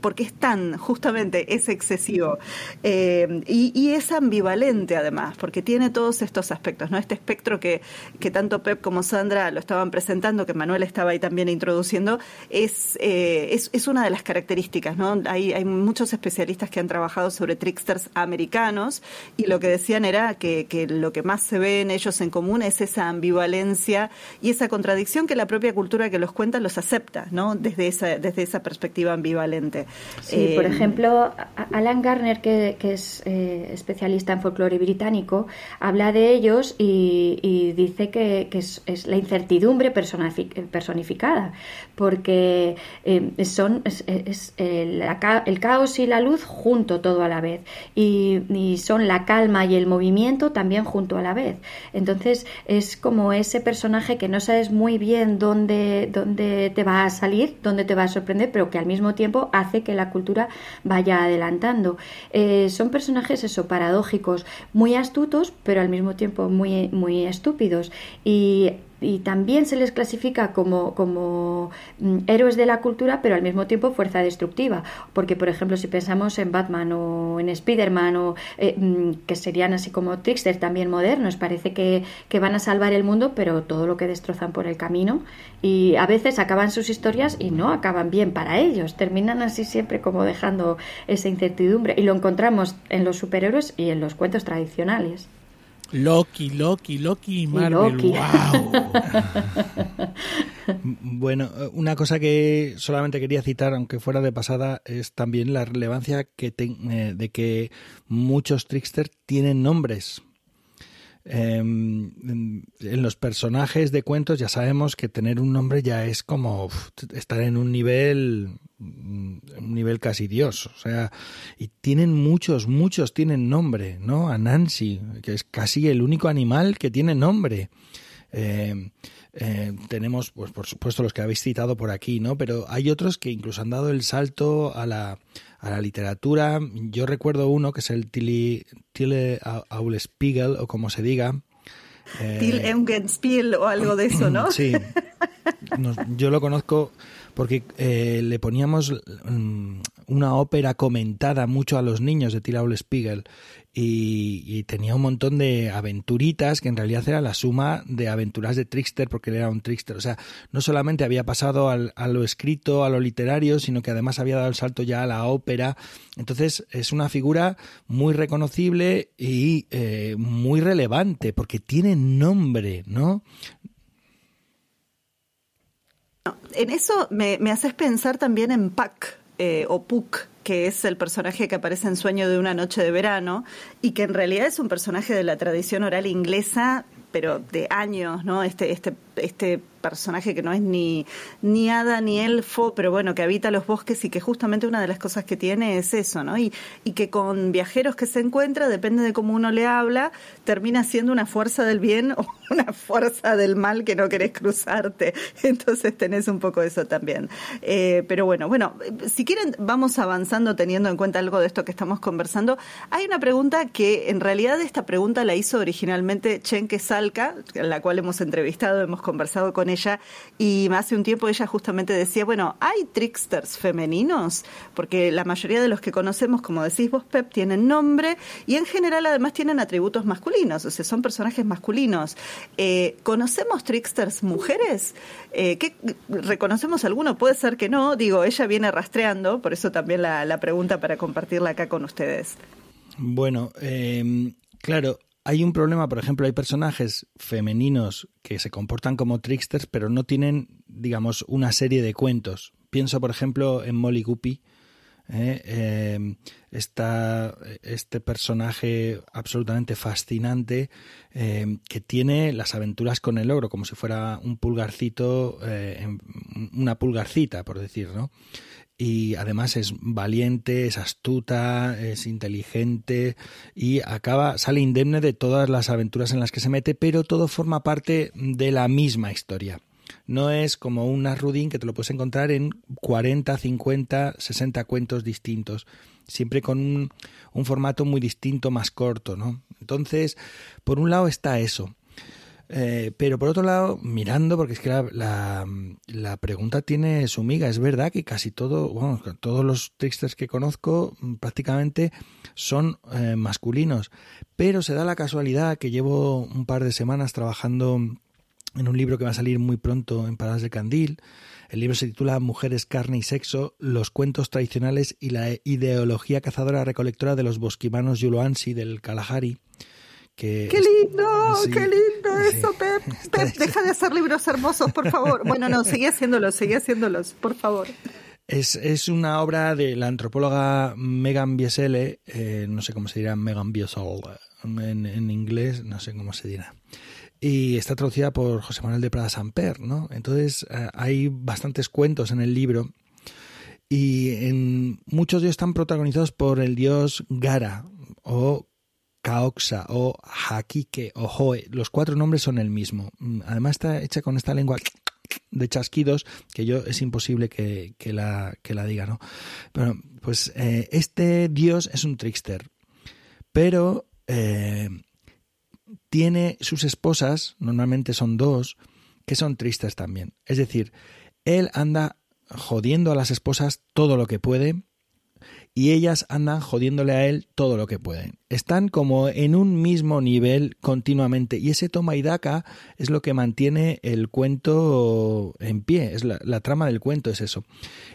porque es tan, justamente, es excesivo. Eh, y, y, es ambivalente además, porque tiene todos estos aspectos, ¿no? Este espectro que, que tanto Pep como Sandra lo estaban presentando, que Manuel estaba ahí también introduciendo, es, eh, es, es, una de las características, ¿no? Hay, hay muchos especialistas que han trabajado sobre tricksters americanos y lo que decían era que, que lo que más se ve en ellos en común es esa ambivalencia y esa contradicción que la propia cultura que los cuenta los acepta, ¿no? Desde esa, desde esa perspectiva ambivalente. Sí, eh, por ejemplo, Alan Garner, que, que es eh, especialista en folclore británico, habla de ellos y, y dice que, que es, es, la incertidumbre personificada, porque eh, son, es el, caos y la luz junto todo a la vez y, y, son la calma y el movimiento también junto a la vez. Entonces es como ese personaje que no sabes muy bien dónde, dónde te va a salir, dónde te va a sorprender, pero que al mismo tiempo hace que la cultura vaya adelantando. Eh, son personajes eso, paradójicos, muy astutos, pero al mismo tiempo muy, muy estúpidos. Y y también se les clasifica como, como mm, héroes de la cultura, pero al mismo tiempo fuerza destructiva. Porque, por ejemplo, si pensamos en Batman o en Spider-Man, o, eh, mm, que serían así como tricksters también modernos, parece que, que van a salvar el mundo, pero todo lo que destrozan por el camino. Y a veces acaban sus historias y no acaban bien para ellos. Terminan así siempre como dejando esa incertidumbre. Y lo encontramos en los superhéroes y en los cuentos tradicionales. Loki, Loki, Loki y Marvel. ¡Wow! bueno, una cosa que solamente quería citar, aunque fuera de pasada, es también la relevancia que eh, de que muchos tricksters tienen nombres. Em, en los personajes de cuentos ya sabemos que tener un nombre ya es como estar en un nivel un nivel casi dios o sea y tienen muchos muchos tienen nombre no a Nancy que es casi el único animal que tiene nombre em, eh, tenemos, pues por supuesto, los que habéis citado por aquí, ¿no? Pero hay otros que incluso han dado el salto a la, a la literatura. Yo recuerdo uno que es el Tilly, Tille Aulespiegel, o como se diga. Eh, Till o algo de eso, ¿no? Sí. yo lo conozco porque eh, le poníamos mm, una ópera comentada mucho a los niños de Till Spiegel y, tenía un montón de aventuritas que en realidad era la suma de aventuras de Trickster porque él era un Trickster. O sea, no solamente había pasado a lo escrito, a lo literario, sino que además había dado el salto ya a la ópera. Entonces es una figura muy reconocible y eh, muy relevante porque tiene nombre, ¿no? En eso me, haces pensar también en Puck eh, o Puck, que es el personaje que aparece en Sueño de una noche de verano y que en realidad es un personaje de la tradición oral inglesa, pero de años, ¿no? Este, este, este personaje que no es ni, ni hada ni elfo, pero bueno, que habita los bosques y que justamente una de las cosas que tiene es eso, ¿no? Y, y que con viajeros que se encuentra, depende de cómo uno le habla, termina siendo una fuerza del bien o una fuerza del mal que no querés cruzarte. Entonces tenés un poco eso también. Eh, pero bueno, bueno, si quieren, vamos avanzando teniendo en cuenta algo de esto que estamos conversando. Hay una pregunta que en realidad esta pregunta la hizo originalmente Chenke Salka, la cual hemos entrevistado, hemos conversado con ella ella y hace un tiempo ella justamente decía, bueno, ¿hay tricksters femeninos? Porque la mayoría de los que conocemos, como decís vos, Pep, tienen nombre y en general además tienen atributos masculinos, o sea, son personajes masculinos. Eh, ¿Conocemos tricksters mujeres? Eh, ¿qué, ¿Reconocemos alguno? Puede ser que no, digo, ella viene rastreando, por eso también la, pregunta para compartirla acá con ustedes. Bueno, eh, claro, hay un problema, por ejemplo, hay personajes femeninos que se comportan como tricksters, pero no tienen, digamos, una serie de cuentos. Pienso, por ejemplo, en Molly Guppy, ¿eh? eh este personaje absolutamente fascinante eh, que tiene las aventuras con el ogro, como si fuera un pulgarcito, eh, una pulgarcita, por decir, ¿no? Y además es valiente, es astuta, es inteligente y acaba sale indemne de todas las aventuras en las que se mete, pero todo forma parte de la misma historia. No es como un Rudin que te lo puedes encontrar en 40, 50, 60 cuentos distintos, siempre con un, un formato muy distinto, más corto, ¿no? Entonces, por un lado está eso. Eh, pero por otro lado, mirando, porque es que la, la, pregunta tiene su miga, es verdad que casi todo, bueno, todos los tricksters que conozco mm, prácticamente son eh, masculinos, pero se da la casualidad que llevo un par de semanas trabajando en un libro que va a salir muy pronto en Paradas de Candil. El libro se titula Mujeres, carne y sexo, los cuentos tradicionales y la ideología cazadora recolectora de los bosquimanos Yuloansi del Kalahari. ¡Qué lindo! ¡Qué lindo eso, Pep! Pep, deja de hacer libros hermosos, por favor. Bueno, no, seguí haciéndolos, seguí haciéndolos, por favor. Es, es una obra de la antropóloga Megan Biesele, eh, no sé cómo se dirá Megan Biesel en, en, inglés, no sé cómo se dirá. Y está traducida por José Manuel de Prada Samper, ¿no? Entonces eh, hay bastantes cuentos en el libro y en muchos de ellos están protagonizados por el dios Gara o Kaoxa o Hakike o Hoe. Los cuatro nombres son el mismo. Mm, además está hecha con esta lengua de chasquidos que yo es imposible que, la, que la diga, ¿no? Bueno, pues eh, este dios es un trickster, pero eh, tiene sus esposas, normalmente son dos, que son tristes también. Es decir, él anda jodiendo a las esposas todo lo que puede y ellas andan jodiéndole a él todo lo que pueden. Están como en un mismo nivel continuamente y ese toma y daca es lo que mantiene el cuento en pie, es la, trama del cuento es eso.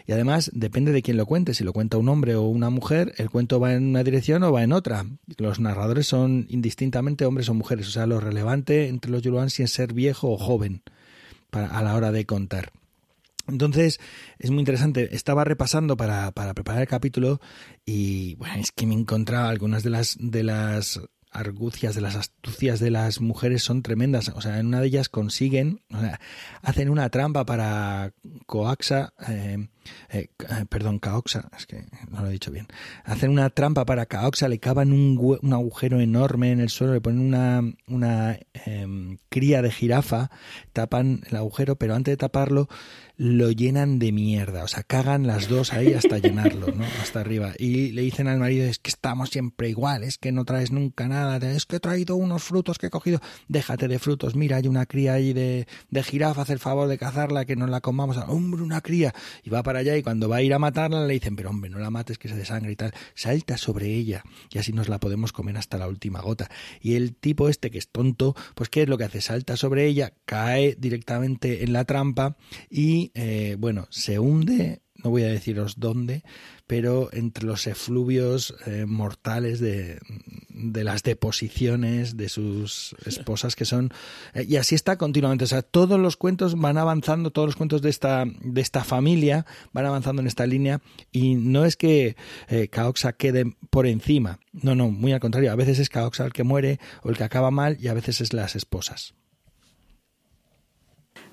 Y además depende de quién lo cuente, si lo cuenta un hombre o una mujer, el cuento va en una dirección o va en otra. Los narradores son indistintamente hombres o mujeres, o sea, lo relevante entre los Yuluansi es ser viejo o joven para, a la hora de contar. Entonces, es muy interesante. Estaba repasando para, para preparar el capítulo y bueno, es que me encontraba algunas de las de las argucias, de las astucias de las mujeres son tremendas. O sea, en una de ellas consiguen, hacen una trampa para Coaxa, eh, eh, eh, perdón, Caoxa, es que no lo he dicho bien. Hacen una trampa para Caoxa, le cavan un, un agujero enorme en el suelo, le ponen una, una em, cría de jirafa, tapan el agujero, pero antes de taparlo lo llenan de mierda, o sea, cagan las dos ahí hasta llenarlo, ¿no? Hasta arriba. Y le dicen al marido, es que estamos siempre igual, es que no traes nunca nada, es que he traído unos frutos que he cogido, déjate de frutos, mira, hay una cría ahí de, de jirafa, haz el favor de cazarla, que nos la comamos, hombre, una cría, y va para allá y cuando va a ir a matarla le dicen, pero hombre, no la mates, que se sangre y tal, salta sobre ella y así nos la podemos comer hasta la última gota. Y el tipo este que es tonto, pues ¿qué es lo que hace? Salta sobre ella, cae directamente en la trampa y eh, bueno, se hunde, no voy a deciros dónde, pero entre los efluvios eh, mortales de, de, las deposiciones de sus esposas que son eh, y así está continuamente. O sea todos los cuentos van avanzando todos los cuentos de esta de esta familia van avanzando en esta línea y no es que eh, Caoxa quede por encima. No no muy al contrario. A veces es Caoxa el que muere o el que acaba mal y a veces es las esposas.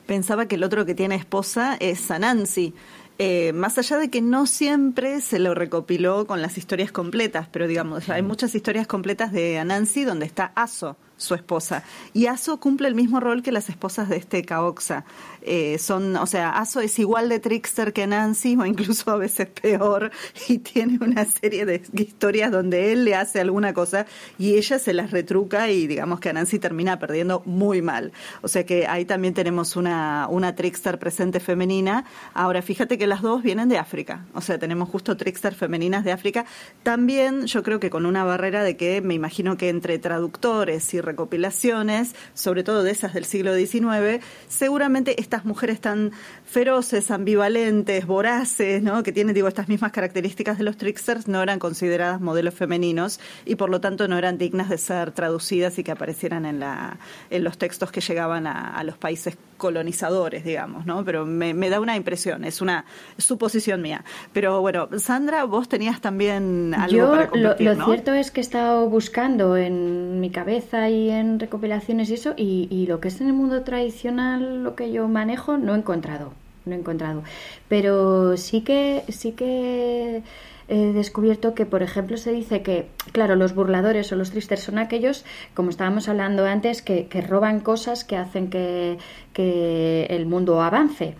Pensaba que el otro que tiene esposa es Anansi. Eh, más allá de que no siempre se lo recopiló con las historias completas, pero digamos, hay muchas historias completas de Anansi donde está Aso su esposa. Y Aso cumple el mismo rol que las esposas de este Caoxa. Eh, son, o sea, Aso es igual de trickster que Nancy, o incluso a veces peor, y tiene una serie de historias donde él le hace alguna cosa y ella se las retruca y digamos que Nancy termina perdiendo muy mal. O sea que ahí también tenemos una, una trickster presente femenina. Ahora, fíjate que las dos vienen de África. O sea, tenemos justo trickster femeninas de África. También yo creo que con una barrera de que me imagino que entre traductores y recopilaciones, sobre todo de esas del siglo XIX, seguramente estas mujeres tan feroces, ambivalentes, voraces, ¿no? que tienen digo, estas mismas características de los tricksters, no eran consideradas modelos femeninos y por lo tanto no eran dignas de ser traducidas y que aparecieran en, la, en los textos que llegaban a, los países colonizadores, digamos, ¿no? Pero me, da una impresión, es una suposición mía. Pero bueno, Sandra, vos tenías también algo para compartir, lo, lo cierto es que he estado buscando en mi cabeza y en recopilaciones y eso, y, lo que es en el mundo tradicional, lo que yo manejo, no he encontrado, no he encontrado. Pero sí que, sí que he descubierto que, por ejemplo, se dice que, claro, los burladores o los tristes son aquellos, como estábamos hablando antes, que, que roban cosas que hacen que, que el mundo avance,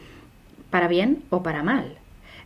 para bien o para mal.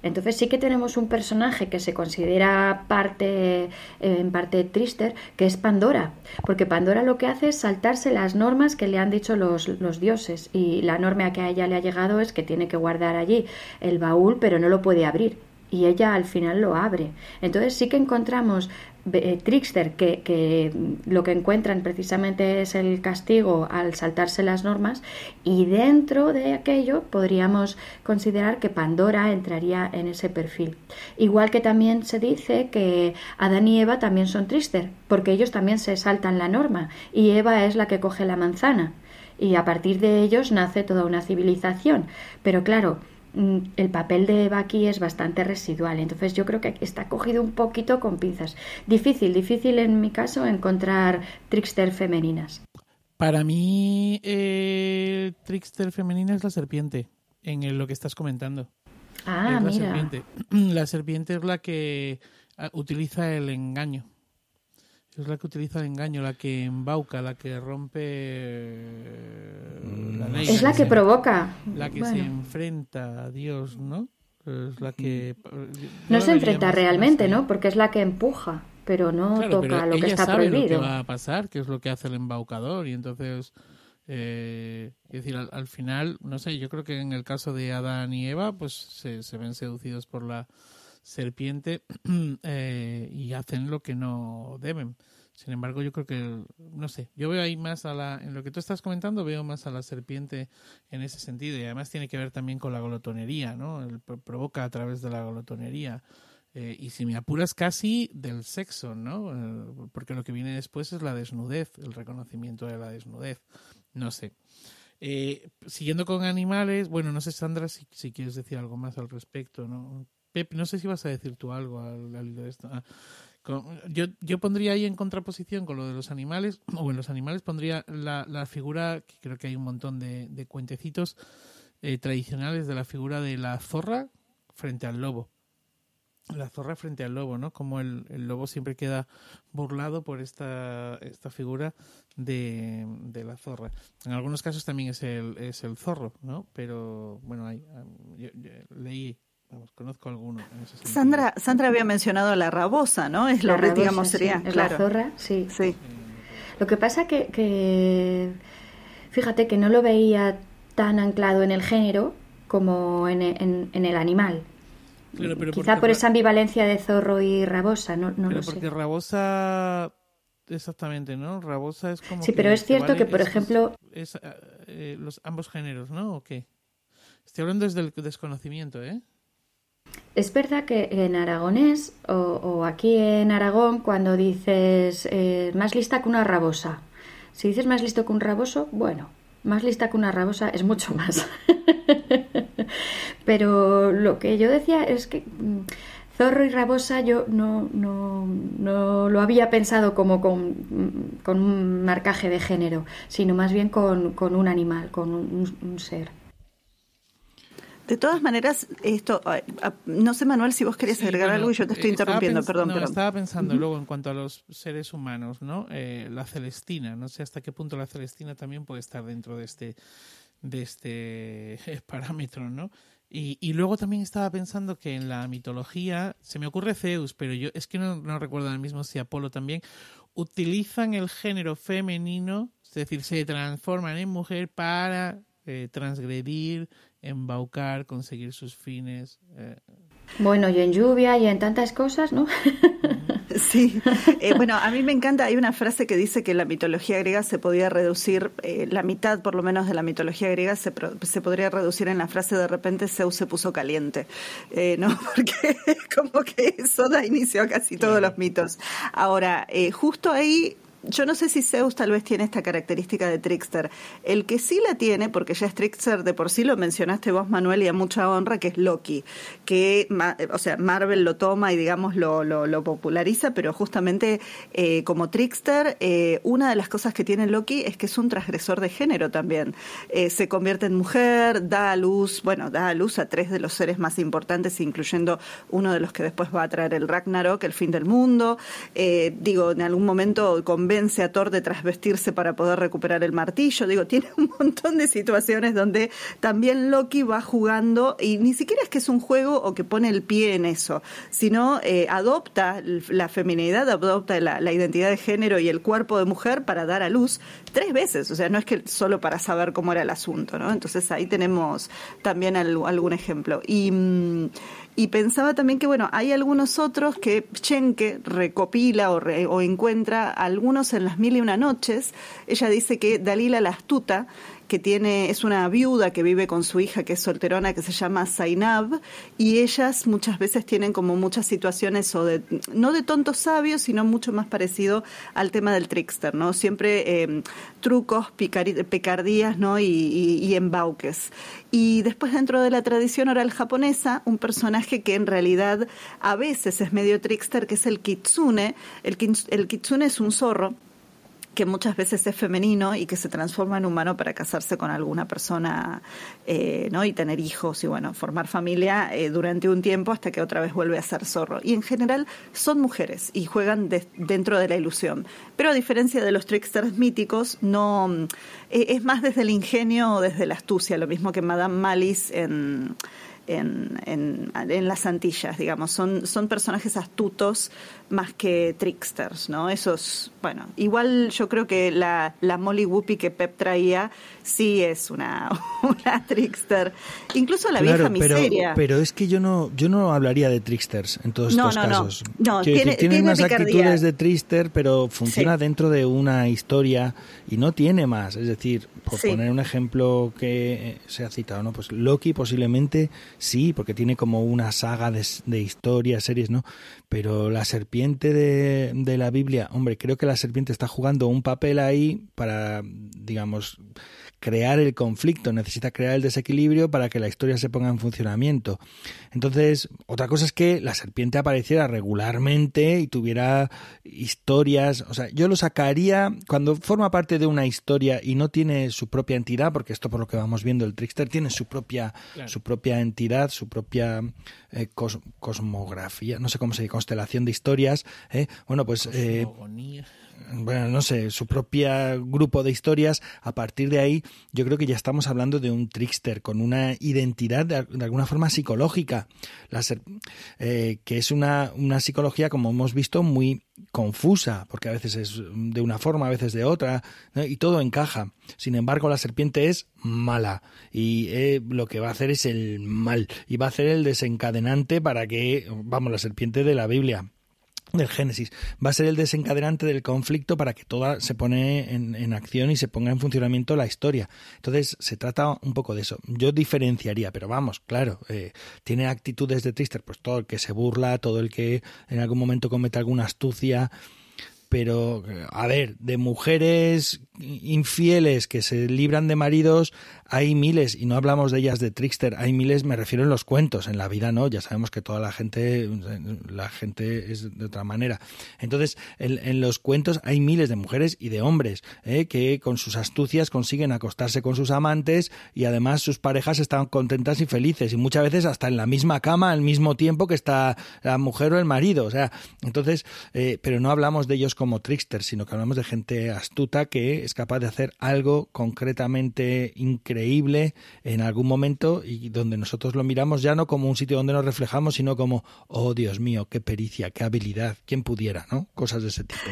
Entonces sí que tenemos un personaje que se considera parte, en parte trister, que es Pandora, porque Pandora lo que hace es saltarse las normas que le han dicho los, los dioses y la norma que a ella le ha llegado es que tiene que guardar allí el baúl pero no lo puede abrir y ella al final lo abre. Entonces sí que encontramos eh, Trickster que, que, lo que encuentran precisamente es el castigo al saltarse las normas y dentro de aquello podríamos considerar que Pandora entraría en ese perfil. Igual que también se dice que Adán y Eva también son Trickster porque ellos también se saltan la norma y Eva es la que coge la manzana y a partir de ellos nace toda una civilización. Pero claro, el papel de Eva aquí es bastante residual. Entonces yo creo que está cogido un poquito con pinzas. Difícil, difícil en mi caso encontrar trickster femeninas. Para mí, eh, trickster femenina es la serpiente, en lo que estás comentando. Ah, es la mira. serpiente. La serpiente es la que ah, utiliza el engaño. Es la que utiliza el engaño, la que embauca, la que rompe eh, la ley. Es la que se- provoca. La que Bueno. se enfrenta a Dios, ¿no? Es la que... yo No se enfrenta más- realmente. ¿no? Porque es la que empuja, pero no Claro, pero toca lo que está sabe prohibido. lo que va a pasar, que es lo que hace el embaucador, y entonces, eh, es decir, al, al final, no sé, yo creo que en el caso de Adán y Eva, pues se, se ven seducidos por la serpiente eh, hacen lo que no deben. Sin embargo, yo creo que, no sé, yo veo ahí más a la, en lo que tú estás comentando, veo más a la serpiente en ese sentido, y además tiene que ver también con la glotonería, ¿no? El- provoca a través de la glotonería. Eh, y si me apuras casi del sexo, ¿no? Eh, porque lo que viene después es la desnudez, el reconocimiento de la desnudez. No sé. Eh, siguiendo con animales, bueno, no sé, Sandra, si quieres decir algo más al respecto, ¿no? Pep, no sé si vas a decir tú algo al, al de esto. Ah, yo, yo pondría ahí en contraposición con lo de los animales, o en los animales pondría la, la figura, que creo que hay un montón de, de cuentecitos eh, tradicionales de la figura de la zorra frente al lobo la zorra frente al lobo, ¿no? Como el, el lobo siempre queda burlado por esta, esta figura de, de la zorra. En algunos casos también es el, es el zorro, ¿no? Pero bueno, hay, yo leí, vamos, conozco alguno. En ese sentido. Sandra, Sandra había mencionado la rabosa, ¿no? Es lo La que, rabosa, digamos, sí, sería. es claro. la zorra, sí. Sí. Lo que pasa que, que, fíjate que no lo veía tan anclado en el género como en, en- en el animal. Claro, pero Quizá porque por esa ambivalencia de zorro y rabosa, no, no Pero lo porque sé. rabosa, exactamente, ¿no? Rabosa es como. Sí, pero es cierto que, por es- ejemplo- Es, eh, eh, los ambos géneros, ¿no? ¿O qué? Estoy hablando desde el desconocimiento, ¿eh? Es verdad que en aragonés o, aquí en Aragón, cuando dices eh, más lista que una rabosa, si dices más listo que un raboso, bueno, más lista que una rabosa es mucho más. Pero lo que yo decía es que mm, zorro y rabosa yo no, no, no lo había pensado como con, mm, con un marcaje de género, sino más bien con, con un animal, con un ser. De todas maneras, esto, no sé, Manuel, si vos querías Sí, agregar bueno, algo y yo te estoy eh, interrumpiendo, perdón, no, pero estaba pensando luego en cuanto a los seres humanos, ¿no? Eh, la Celestina, no sé hasta qué punto la Celestina también puede estar dentro de este de este parámetro, ¿no? Y, y luego también estaba pensando que en la mitología, se me ocurre Zeus, pero yo es que no, no recuerdo ahora mismo si Apolo también, utilizan el género femenino, es decir, se transforman en mujer para eh, transgredir, embaucar, conseguir sus fines. eh, Bueno, y en lluvia y en tantas cosas, ¿no? Sí, Eh, bueno, a mí me encanta, hay una frase que dice que la mitología griega se podía reducir, eh, la mitad por lo menos de la mitología griega se, se podría reducir en la frase de repente Zeus se puso caliente, Eh, ¿no? Porque como que eso da inicio a casi todos los mitos. Ahora, justo ahí... Yo no sé si Zeus tal vez tiene esta característica de trickster. El que sí la tiene, porque ya es trickster de por sí, lo mencionaste vos, Manuel, y a mucha honra, que es Loki. Que, o sea, Marvel lo toma y, digamos, lo, populariza, pero justamente eh, como trickster, eh, una de las cosas que tiene Loki es que es un transgresor de género también. Eh, se convierte en mujer, da a luz, bueno, da a luz a tres de los seres más importantes, incluyendo uno de los que después va a traer el Ragnarok, el fin del mundo. Digo, en algún momento convence a Thor de trasvestirse para poder recuperar el martillo. Digo, tiene un montón de situaciones donde también Loki va jugando y ni siquiera es que es un juego o que pone el pie en eso, sino eh, adopta la feminidad, adopta la, la identidad de género y el cuerpo de mujer para dar a luz tres veces. O sea, no es que solo para saber cómo era el asunto, ¿no? Entonces ahí tenemos también al- algún ejemplo. Y. y pensaba también que, bueno, hay algunos otros que Schenke recopila o, re- o encuentra, algunos en las mil y una noches. Ella dice que Dalila la astuta, que tiene, es una viuda que vive con su hija que es solterona, que se llama Zainab, y ellas muchas veces tienen como muchas situaciones, o no de tontos sabios, sino mucho más parecido al tema del trickster, ¿no? Siempre eh, trucos, picardías, ¿no? Y, embauques. Y después dentro de la tradición oral japonesa, un personaje que en realidad a veces es medio trickster, que es el kitsune. El, el kitsune es un zorro que muchas veces es femenino y que se transforma en humano para casarse con alguna persona eh, ¿no? y tener hijos y bueno, formar familia eh, durante un tiempo hasta que otra vez vuelve a ser zorro. Y en general son mujeres y juegan dentro de la ilusión. Pero a diferencia de los tricksters míticos, no eh, es más desde el ingenio o desde la astucia, lo mismo que Madame Malice en en, en, las Antillas, digamos. Son, son personajes astutos más que tricksters, ¿no? Esos, bueno, igual yo creo que la, la Molly Whoopi que Pep traía sí es una, una trickster. Incluso la vieja miseria. Pero es que yo no, yo no hablaría de tricksters en todos estos casos. No, no, tiene, tiene, unas actitudes de trickster, pero funciona dentro de una historia y no tiene más. Es decir, por poner un ejemplo que se ha citado, ¿no? Pues Loki posiblemente sí, porque tiene como una saga de, de historias, series, ¿no? Pero la serpiente de, la Biblia, hombre, creo que la serpiente está jugando un papel ahí para, digamos, crear el conflicto, necesita crear el desequilibrio para que la historia se ponga en funcionamiento. Entonces, otra cosa es que la serpiente apareciera regularmente y tuviera historias, o sea, yo lo sacaría cuando forma parte de una historia y no tiene su propia entidad, porque esto por lo que vamos viendo, el trickster tiene su propia, su propia entidad, su propia eh, cosmografía, no sé cómo se dice, constelación de historias, ¿eh? bueno, pues... Eh, bueno, no sé, su propio grupo de historias, a partir de ahí yo creo que ya estamos hablando de un trickster con una identidad de, alguna forma psicológica, eh, que es una, una psicología, como hemos visto, muy confusa, porque a veces es de una forma, a veces de otra, y todo encaja. Sin embargo, la serpiente es mala y eh, lo que va a hacer es el mal y va a hacer el desencadenante para que, vamos, la serpiente de la Biblia del Génesis. Va a ser el desencadenante del conflicto para que toda se pone en, acción y se ponga en funcionamiento la historia. Entonces, se trata un poco de eso. Yo diferenciaría, pero vamos, claro, eh, tiene actitudes de Trister, pues todo el que se burla, todo el que en algún momento comete alguna astucia, pero a ver, de mujeres infieles que se libran de maridos hay miles, y no hablamos de ellas de Trickster, hay miles, me refiero en los cuentos, en la vida no, ya sabemos que toda la gente, la gente es de otra manera. Entonces, en, los cuentos hay miles de mujeres y de hombres ¿eh? que con sus astucias consiguen acostarse con sus amantes y además sus parejas están contentas y felices, y muchas veces hasta en la misma cama al mismo tiempo que está la mujer o el marido. O sea, entonces, eh, pero no hablamos de ellos como Trickster, sino que hablamos de gente astuta que es capaz de hacer algo concretamente increíble increíble en algún momento y donde nosotros lo miramos ya no como un sitio donde nos reflejamos, sino como, oh Dios mío, qué pericia, qué habilidad, quién pudiera, ¿no? Cosas de ese tipo.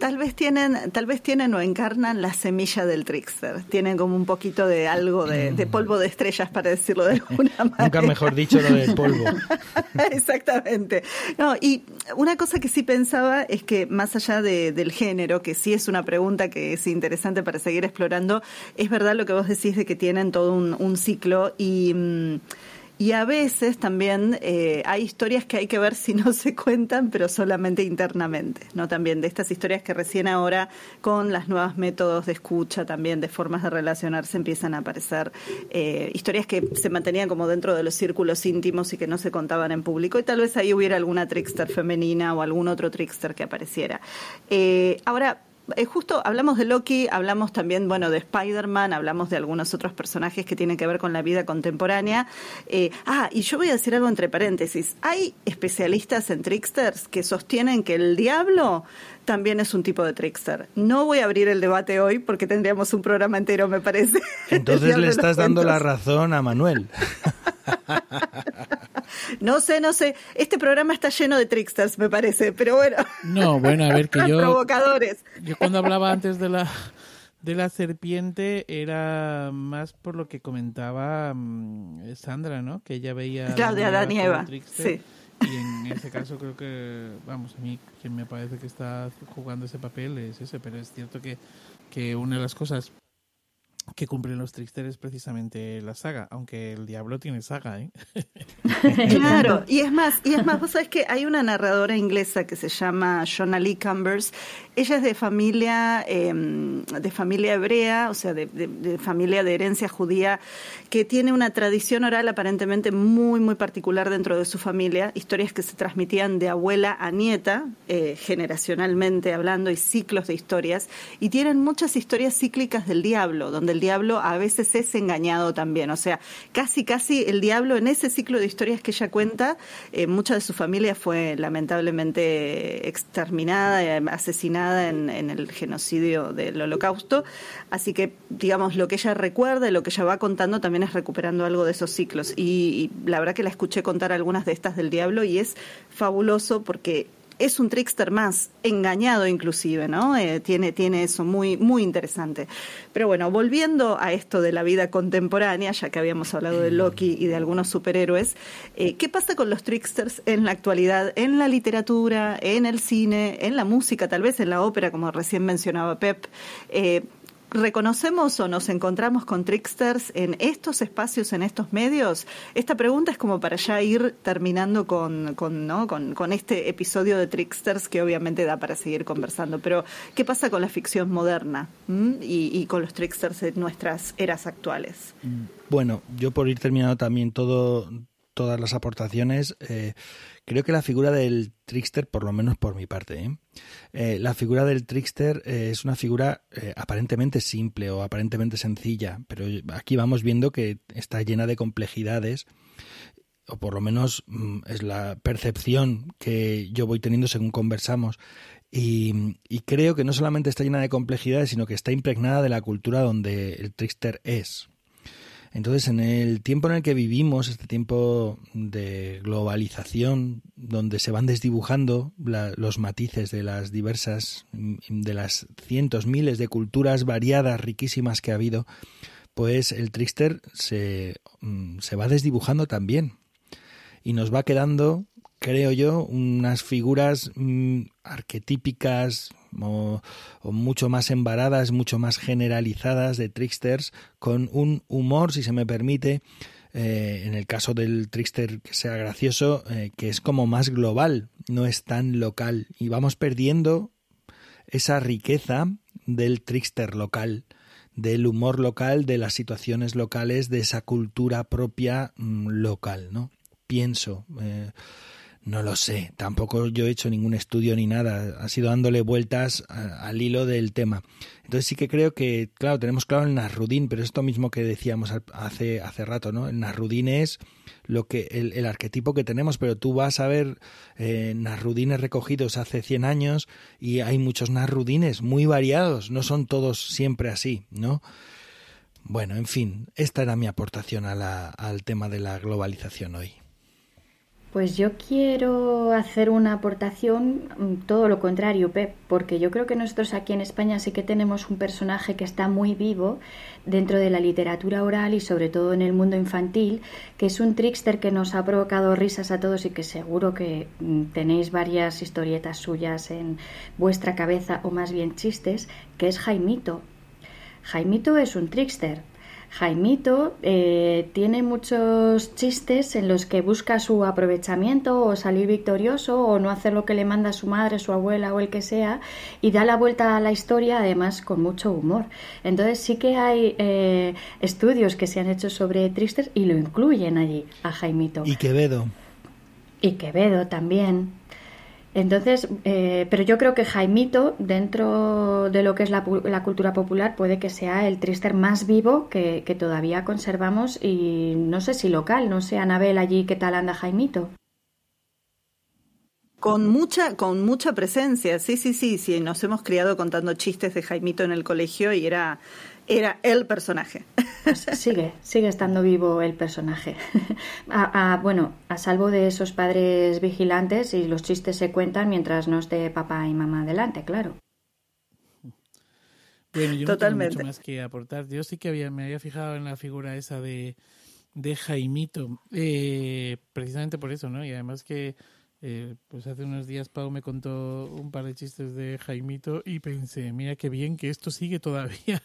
Tal vez tienen, tal vez tienen o encarnan la semilla del trickster. Tienen como un poquito de algo de, mm. polvo de estrellas, para decirlo de alguna manera. Nunca mejor dicho lo del polvo. Exactamente. No, y una cosa que sí pensaba es que más allá del género, que sí es una pregunta que es interesante para seguir explorando, es verdad lo que vos decís de que tienen todo un, un ciclo y mm, y a veces también eh, hay historias que hay que ver si no se cuentan, pero solamente internamente, ¿no? También de estas historias que recién ahora, con las nuevos métodos de escucha, también de formas de relacionarse, empiezan a aparecer eh, historias que se mantenían como dentro de los círculos íntimos y que no se contaban en público. Y tal vez ahí hubiera alguna trickster femenina o algún otro trickster que apareciera. Eh, ahora, eh, justo hablamos de Loki, hablamos también, bueno, de Spider-Man, hablamos de algunos otros personajes que tienen que ver con la vida contemporánea. Eh, ah, y yo voy a decir algo entre paréntesis. Hay especialistas en tricksters que sostienen que el diablo también es un tipo de trickster. No voy a abrir el debate hoy porque tendríamos un programa entero, me parece. Entonces le estás dando la razón a Manuel. No sé, no sé. Este programa está lleno de tricksters, me parece, pero bueno. No, bueno, a ver que yo. Provocadores. Yo cuando hablaba antes de la de la serpiente era más por lo que comentaba mm, Sandra, ¿no? Que ella veía. Claro, de Eva. Sí. Y en ese caso creo que, vamos, a mí quien me parece que está jugando ese papel es ese, pero es cierto que, que una de las cosas que cumplen los tricksters precisamente la saga, aunque el diablo tiene saga, ¿eh? claro, y es más, y es más, vos sabés que hay una narradora inglesa que se llama Shona Lee Cumbers, ella es de familia, em, de familia hebrea, o sea, de, familia de herencia judía, que tiene una tradición oral aparentemente muy, muy particular dentro de su familia, historias que se transmitían de abuela a nieta, eh, generacionalmente hablando, y ciclos de historias, y tienen muchas historias cíclicas del diablo, donde el diablo a veces es engañado también, o sea, casi, casi el diablo en ese ciclo de historias que ella cuenta, eh, mucha de su familia fue lamentablemente exterminada, eh, asesinada, en, el genocidio del holocausto. Así que, digamos, lo que ella recuerda y lo que ella va contando también es recuperando algo de esos ciclos. Y, y la verdad que la escuché contar algunas de estas del diablo y es fabuloso porque es un trickster más, engañado inclusive, ¿no? Eh, tiene, tiene eso muy, muy interesante. Pero bueno, volviendo a esto de la vida contemporánea, ya que habíamos hablado de Loki y de algunos superhéroes, eh, ¿qué pasa con los tricksters en la actualidad, en la literatura, en el cine, en la música, tal vez en la ópera, como recién mencionaba Pep? Eh, ¿Reconocemos o nos encontramos con tricksters en estos espacios, en estos medios? Esta pregunta es como para ya ir terminando con, con, ¿no? con, con este episodio de tricksters que obviamente da para seguir conversando. Pero, ¿qué pasa con la ficción moderna y, con los tricksters en nuestras eras actuales? Bueno, yo por ir terminando también todo, todas las aportaciones, eh, creo que la figura del trickster, por lo menos por mi parte, ¿eh? Eh, la figura del trickster es una figura aparentemente simple o aparentemente sencilla, pero aquí vamos viendo que está llena de complejidades o por lo menos mm, es la percepción que yo voy teniendo según conversamos. Y, y, creo que no solamente está llena de complejidades, sino que está impregnada de la cultura donde el trickster es. Entonces, en el tiempo en el que vivimos, este tiempo de globalización, donde se van desdibujando los matices de las diversas, de las cientos, miles de culturas variadas, riquísimas que ha habido, pues el trickster se, mm, se va desdibujando también. Y nos va quedando, creo yo, unas figuras mm, arquetípicas, o, mucho más embaradas, mucho más generalizadas de tricksters, con un humor, si se me permite, eh, en el caso del trickster que sea gracioso, eh, que es como más global, no es tan local. Y vamos perdiendo esa riqueza del trickster local, del humor local, de las situaciones locales, de esa cultura propia mm, local, ¿no? Pienso. Eh, no lo sé, tampoco yo he hecho ningún estudio ni nada, ha sido dándole vueltas al hilo del tema. Entonces sí que creo que, claro, tenemos claro el Nasrudín, pero esto mismo que decíamos hace, hace rato, ¿no? El Nasrudín es lo que, el, arquetipo que tenemos, pero tú vas a ver eh, Nasrudines recogidos hace 100 años y hay muchos Nasrudines muy variados, no son todos siempre así, ¿no? Bueno, en fin, esta era mi aportación al tema de la globalización hoy. Pues yo quiero hacer una aportación mm, todo lo contrario, Pep, porque yo creo que nosotros aquí en España sí que tenemos un personaje que está muy vivo dentro de la literatura oral y sobre todo en el mundo infantil, que es un trickster que nos ha provocado risas a todos y que seguro que mm, tenéis varias historietas suyas en vuestra cabeza o más bien chistes, que es Jaimito. Jaimito es un trickster, Jaimito eh, tiene muchos chistes en los que busca su aprovechamiento o salir victorioso o no hacer lo que le manda su madre, su abuela o el que sea y da la vuelta a la historia además con mucho humor. Entonces sí que hay eh, estudios que se han hecho sobre tristes y lo incluyen allí a Jaimito. Y Quevedo. Y Quevedo también. Entonces, eh, pero yo creo que Jaimito, dentro de lo que es la, cultura popular, puede que sea el trister más vivo que, todavía conservamos y no sé si local, no sé, Anabel, allí, ¿qué tal anda Jaimito? Con mucha, con mucha presencia, sí, sí, sí, sí, nos hemos criado contando chistes de Jaimito en el colegio y era era el personaje. Sigue, sigue estando vivo el personaje. A, bueno, a salvo de esos padres vigilantes y los chistes se cuentan mientras no esté papá y mamá delante, claro. Bueno, yo Totalmente. no tengo mucho más que aportar. Yo sí que había, me había fijado en la figura esa de, de Jaimito, eh, precisamente por eso, ¿no? Y además que Eh, pues hace unos días Pau me contó un par de chistes de Jaimito y pensé, mira qué bien que esto sigue todavía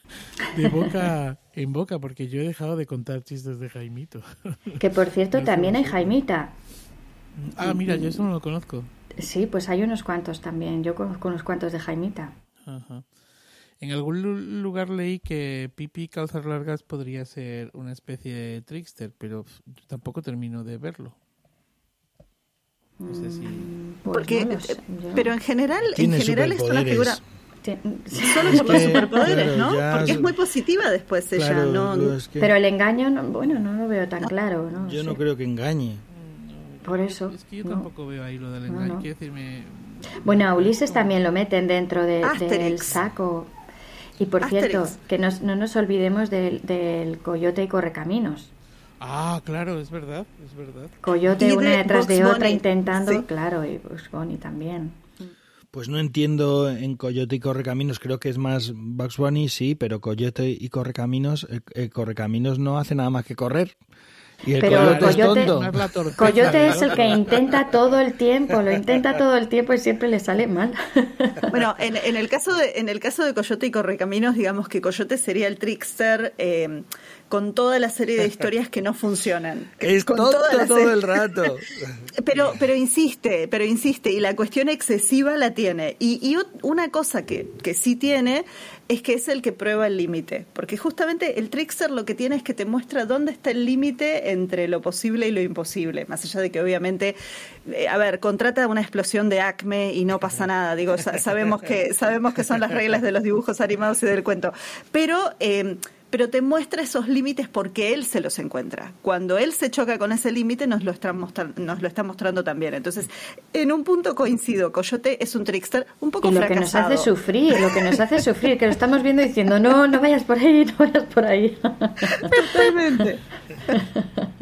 de boca en boca, porque yo he dejado de contar chistes de Jaimito. Que por cierto, también hay Jaimita. Ah, mira, yo eso no lo conozco. Sí, pues hay unos cuantos también. Yo conozco unos cuantos de Jaimita. Ajá. En algún lugar leí que Pipi Calzas Largas podría ser una especie de trickster, pero tampoco termino de verlo. No sé si... Mm, pues Porque, no sé, eh, yo- pero en general, en general es una figura Ti- solo Es por los superpoderes, claro, ¿no? ya Porque es muy positiva después ella, Claro, ¿no? es que Pero el engaño, no- bueno, no lo veo tan claro. ¿no? yo sé. no creo que engañe. Por eso. Es que yo no. tampoco veo ahí lo del engaño. no. Quiero decirme... Bueno, a Ulises también lo meten dentro de- del saco. Y por cierto, que nos- no nos olvidemos del, del coyote y correcaminos. Ah, claro, es verdad, es verdad. Coyote de una detrás de otra Bunny, intentando, sí. claro, y Bugs Bunny también. Pues no entiendo en Coyote y Correcaminos, creo que es más Bugs Bunny, sí, pero Coyote y Correcaminos, eh, eh, Correcaminos no hace nada más que correr. Y el Pero Coyote, es Coyote- tonto. No es la torpeza Coyote es el que intenta todo el tiempo, lo intenta todo el tiempo y siempre le sale mal. Bueno, en, en el caso de, en el caso de Coyote y Correcaminos, digamos que Coyote sería el trickster eh, con toda la serie de historias que no funcionan. Es con tonto toda todo el rato. Pero, pero insiste, pero insiste, y la cuestión excesiva la tiene. Y, y una cosa que, que sí tiene es que es el que prueba el límite. Porque justamente el trickster lo que tiene es que te muestra dónde está el límite entre lo posible y lo imposible. Más allá de que obviamente, eh, a ver, contrata una explosión de acme y no pasa nada. Digo, sa- sabemos que, sabemos que son las reglas de los dibujos animados y del cuento. Pero, eh, pero te muestra esos límites porque él se los encuentra. Cuando él se choca con ese límite, nos, lo está nos lo está mostrando también. Entonces, en un punto coincido, Coyote es un trickster un poco Y lo que nos hace sufrir, lo que nos hace sufrir, que lo estamos viendo diciendo, no, no vayas por ahí, no vayas por ahí. Totalmente.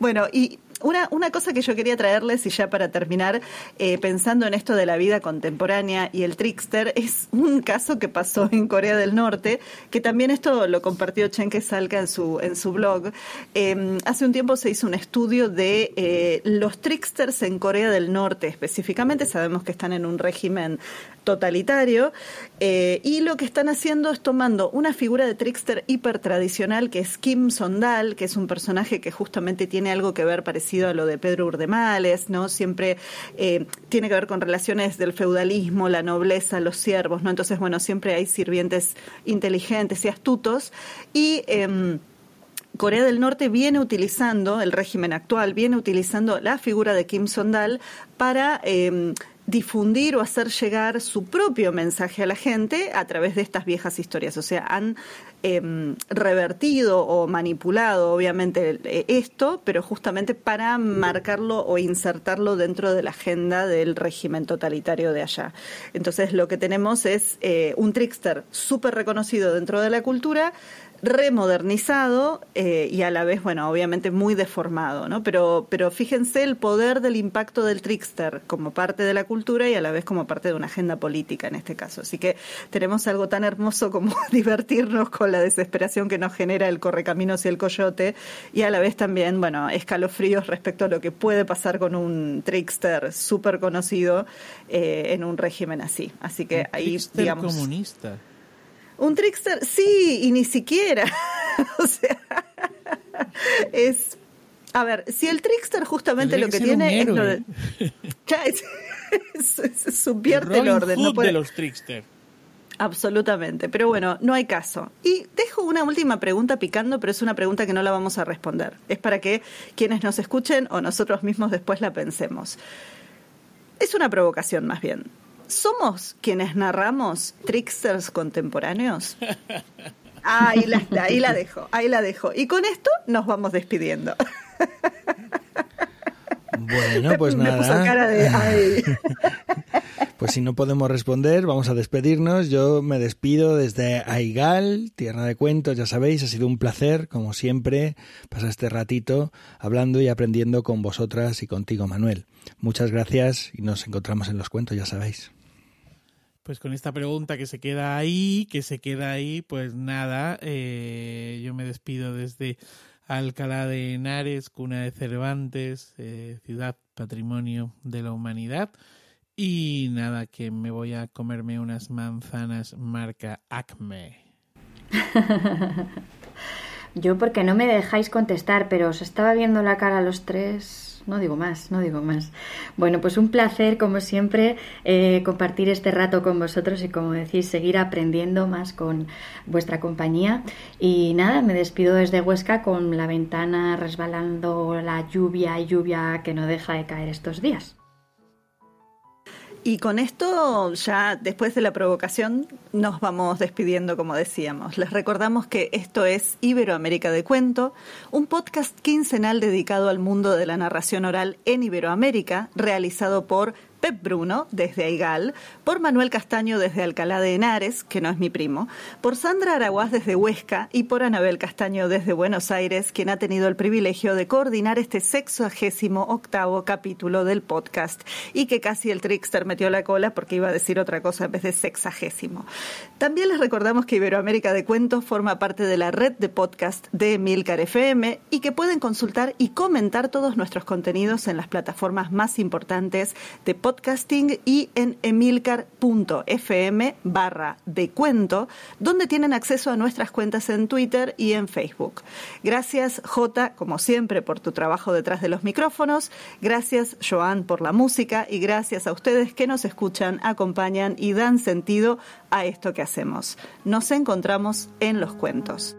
bueno, y una, una cosa que yo quería traerles, y ya para terminar, eh, pensando en esto de la vida contemporánea y el trickster, es un caso que pasó en Corea del Norte, que también esto lo compartió Chen Salka en su, en su blog. Eh, hace un tiempo se hizo un estudio de eh, los tricksters en Corea del Norte, específicamente, sabemos que están en un régimen totalitario, eh, y lo que están haciendo es tomando una figura de trickster hiper tradicional que es Kim Sondal, que es un personaje que justamente tiene algo que ver parecido a lo de Pedro Urdemales, ¿no? Siempre eh, tiene que ver con relaciones del feudalismo, la nobleza, los siervos, ¿no? Entonces, bueno, siempre hay sirvientes inteligentes y astutos, y... em, Corea del Norte viene utilizando, el régimen actual viene utilizando la figura de Kim Sondal para eh, difundir o hacer llegar su propio mensaje a la gente a través de estas viejas historias. O sea, han eh, revertido o manipulado, obviamente, eh, esto, pero justamente para marcarlo o insertarlo dentro de la agenda del régimen totalitario de allá. Entonces, lo que tenemos es eh, un trickster súper reconocido dentro de la cultura, remodernizado eh, y a la vez, bueno, obviamente muy deformado, ¿no? Pero, pero fíjense el poder del impacto del trickster como parte de la cultura y a la vez como parte de una agenda política en este caso. Así que tenemos algo tan hermoso como divertirnos con la desesperación que nos genera el correcaminos y el coyote y a la vez también, bueno, escalofríos respecto a lo que puede pasar con un trickster súper conocido eh, en un régimen así. Así que ahí, digamos... comunista. Un trickster, sí, y ni siquiera. o sea, es. A ver, si el trickster justamente Tendría lo que, tiene es lo de. Ya, es- es- es- subvierte el orden. No puede- de los trickster. Absolutamente, pero bueno, no hay caso. Y dejo una última pregunta picando, pero es una pregunta que no la vamos a responder. Es para que quienes nos escuchen o nosotros mismos después la pensemos. Es una provocación más bien. ¿Somos quienes narramos tricksters contemporáneos? Ahí la, ahí la dejo, ahí la dejo. Y con esto nos vamos despidiendo. Bueno, pues Me puso nada. cara de, ay. Pues si no podemos responder, vamos a despedirnos. Yo me despido desde Aigal, tierra de cuentos, ya sabéis, ha sido un placer, como siempre, pasar este ratito hablando y aprendiendo con vosotras y contigo, Manuel. Muchas gracias y nos encontramos en los cuentos, ya sabéis. Pues con esta pregunta que se queda ahí, que se queda ahí, pues nada, eh, yo me despido desde Alcalá de Henares, cuna de Cervantes, eh, ciudad patrimonio de la humanidad. Y nada, que me voy a comerme unas manzanas marca Acme. Yo porque no me dejáis contestar, pero os estaba viendo la cara a los tres no digo más, no digo más. Bueno, pues un placer, como siempre, eh, compartir este rato con vosotros y, como decís, seguir aprendiendo más con vuestra compañía. Y nada, me despido desde Huesca con la ventana resbalando la lluvia y lluvia que no deja de caer estos días. Y con esto, ya después de la provocación, nos vamos despidiendo, como decíamos. Les recordamos que esto es Iberoamérica de Cuento, un podcast quincenal dedicado al mundo de la narración oral en Iberoamérica, realizado por Pep Bruno, desde Aigal, por Manuel Castaño desde Alcalá de Henares, que no es mi primo, por Sandra Araguaz desde Huesca y por Anabel Castaño desde Buenos Aires, quien ha tenido el privilegio de coordinar este sexagésimo octavo capítulo del podcast y que casi el trickster metió la cola porque iba a decir otra cosa en vez de sexagésimo. También les recordamos que Iberoamérica de Cuentos forma parte de la red de podcast de Emilcar FM y que pueden consultar y comentar todos nuestros contenidos en las plataformas más importantes de podcast podcasting y en emilcar.fm barra de cuento, donde tienen acceso a nuestras cuentas en Twitter y en Facebook. Gracias, J, como siempre, por tu trabajo detrás de los micrófonos. Gracias, Joan, por la música. Y gracias a ustedes que nos escuchan, acompañan y dan sentido a esto que hacemos. Nos encontramos en los cuentos.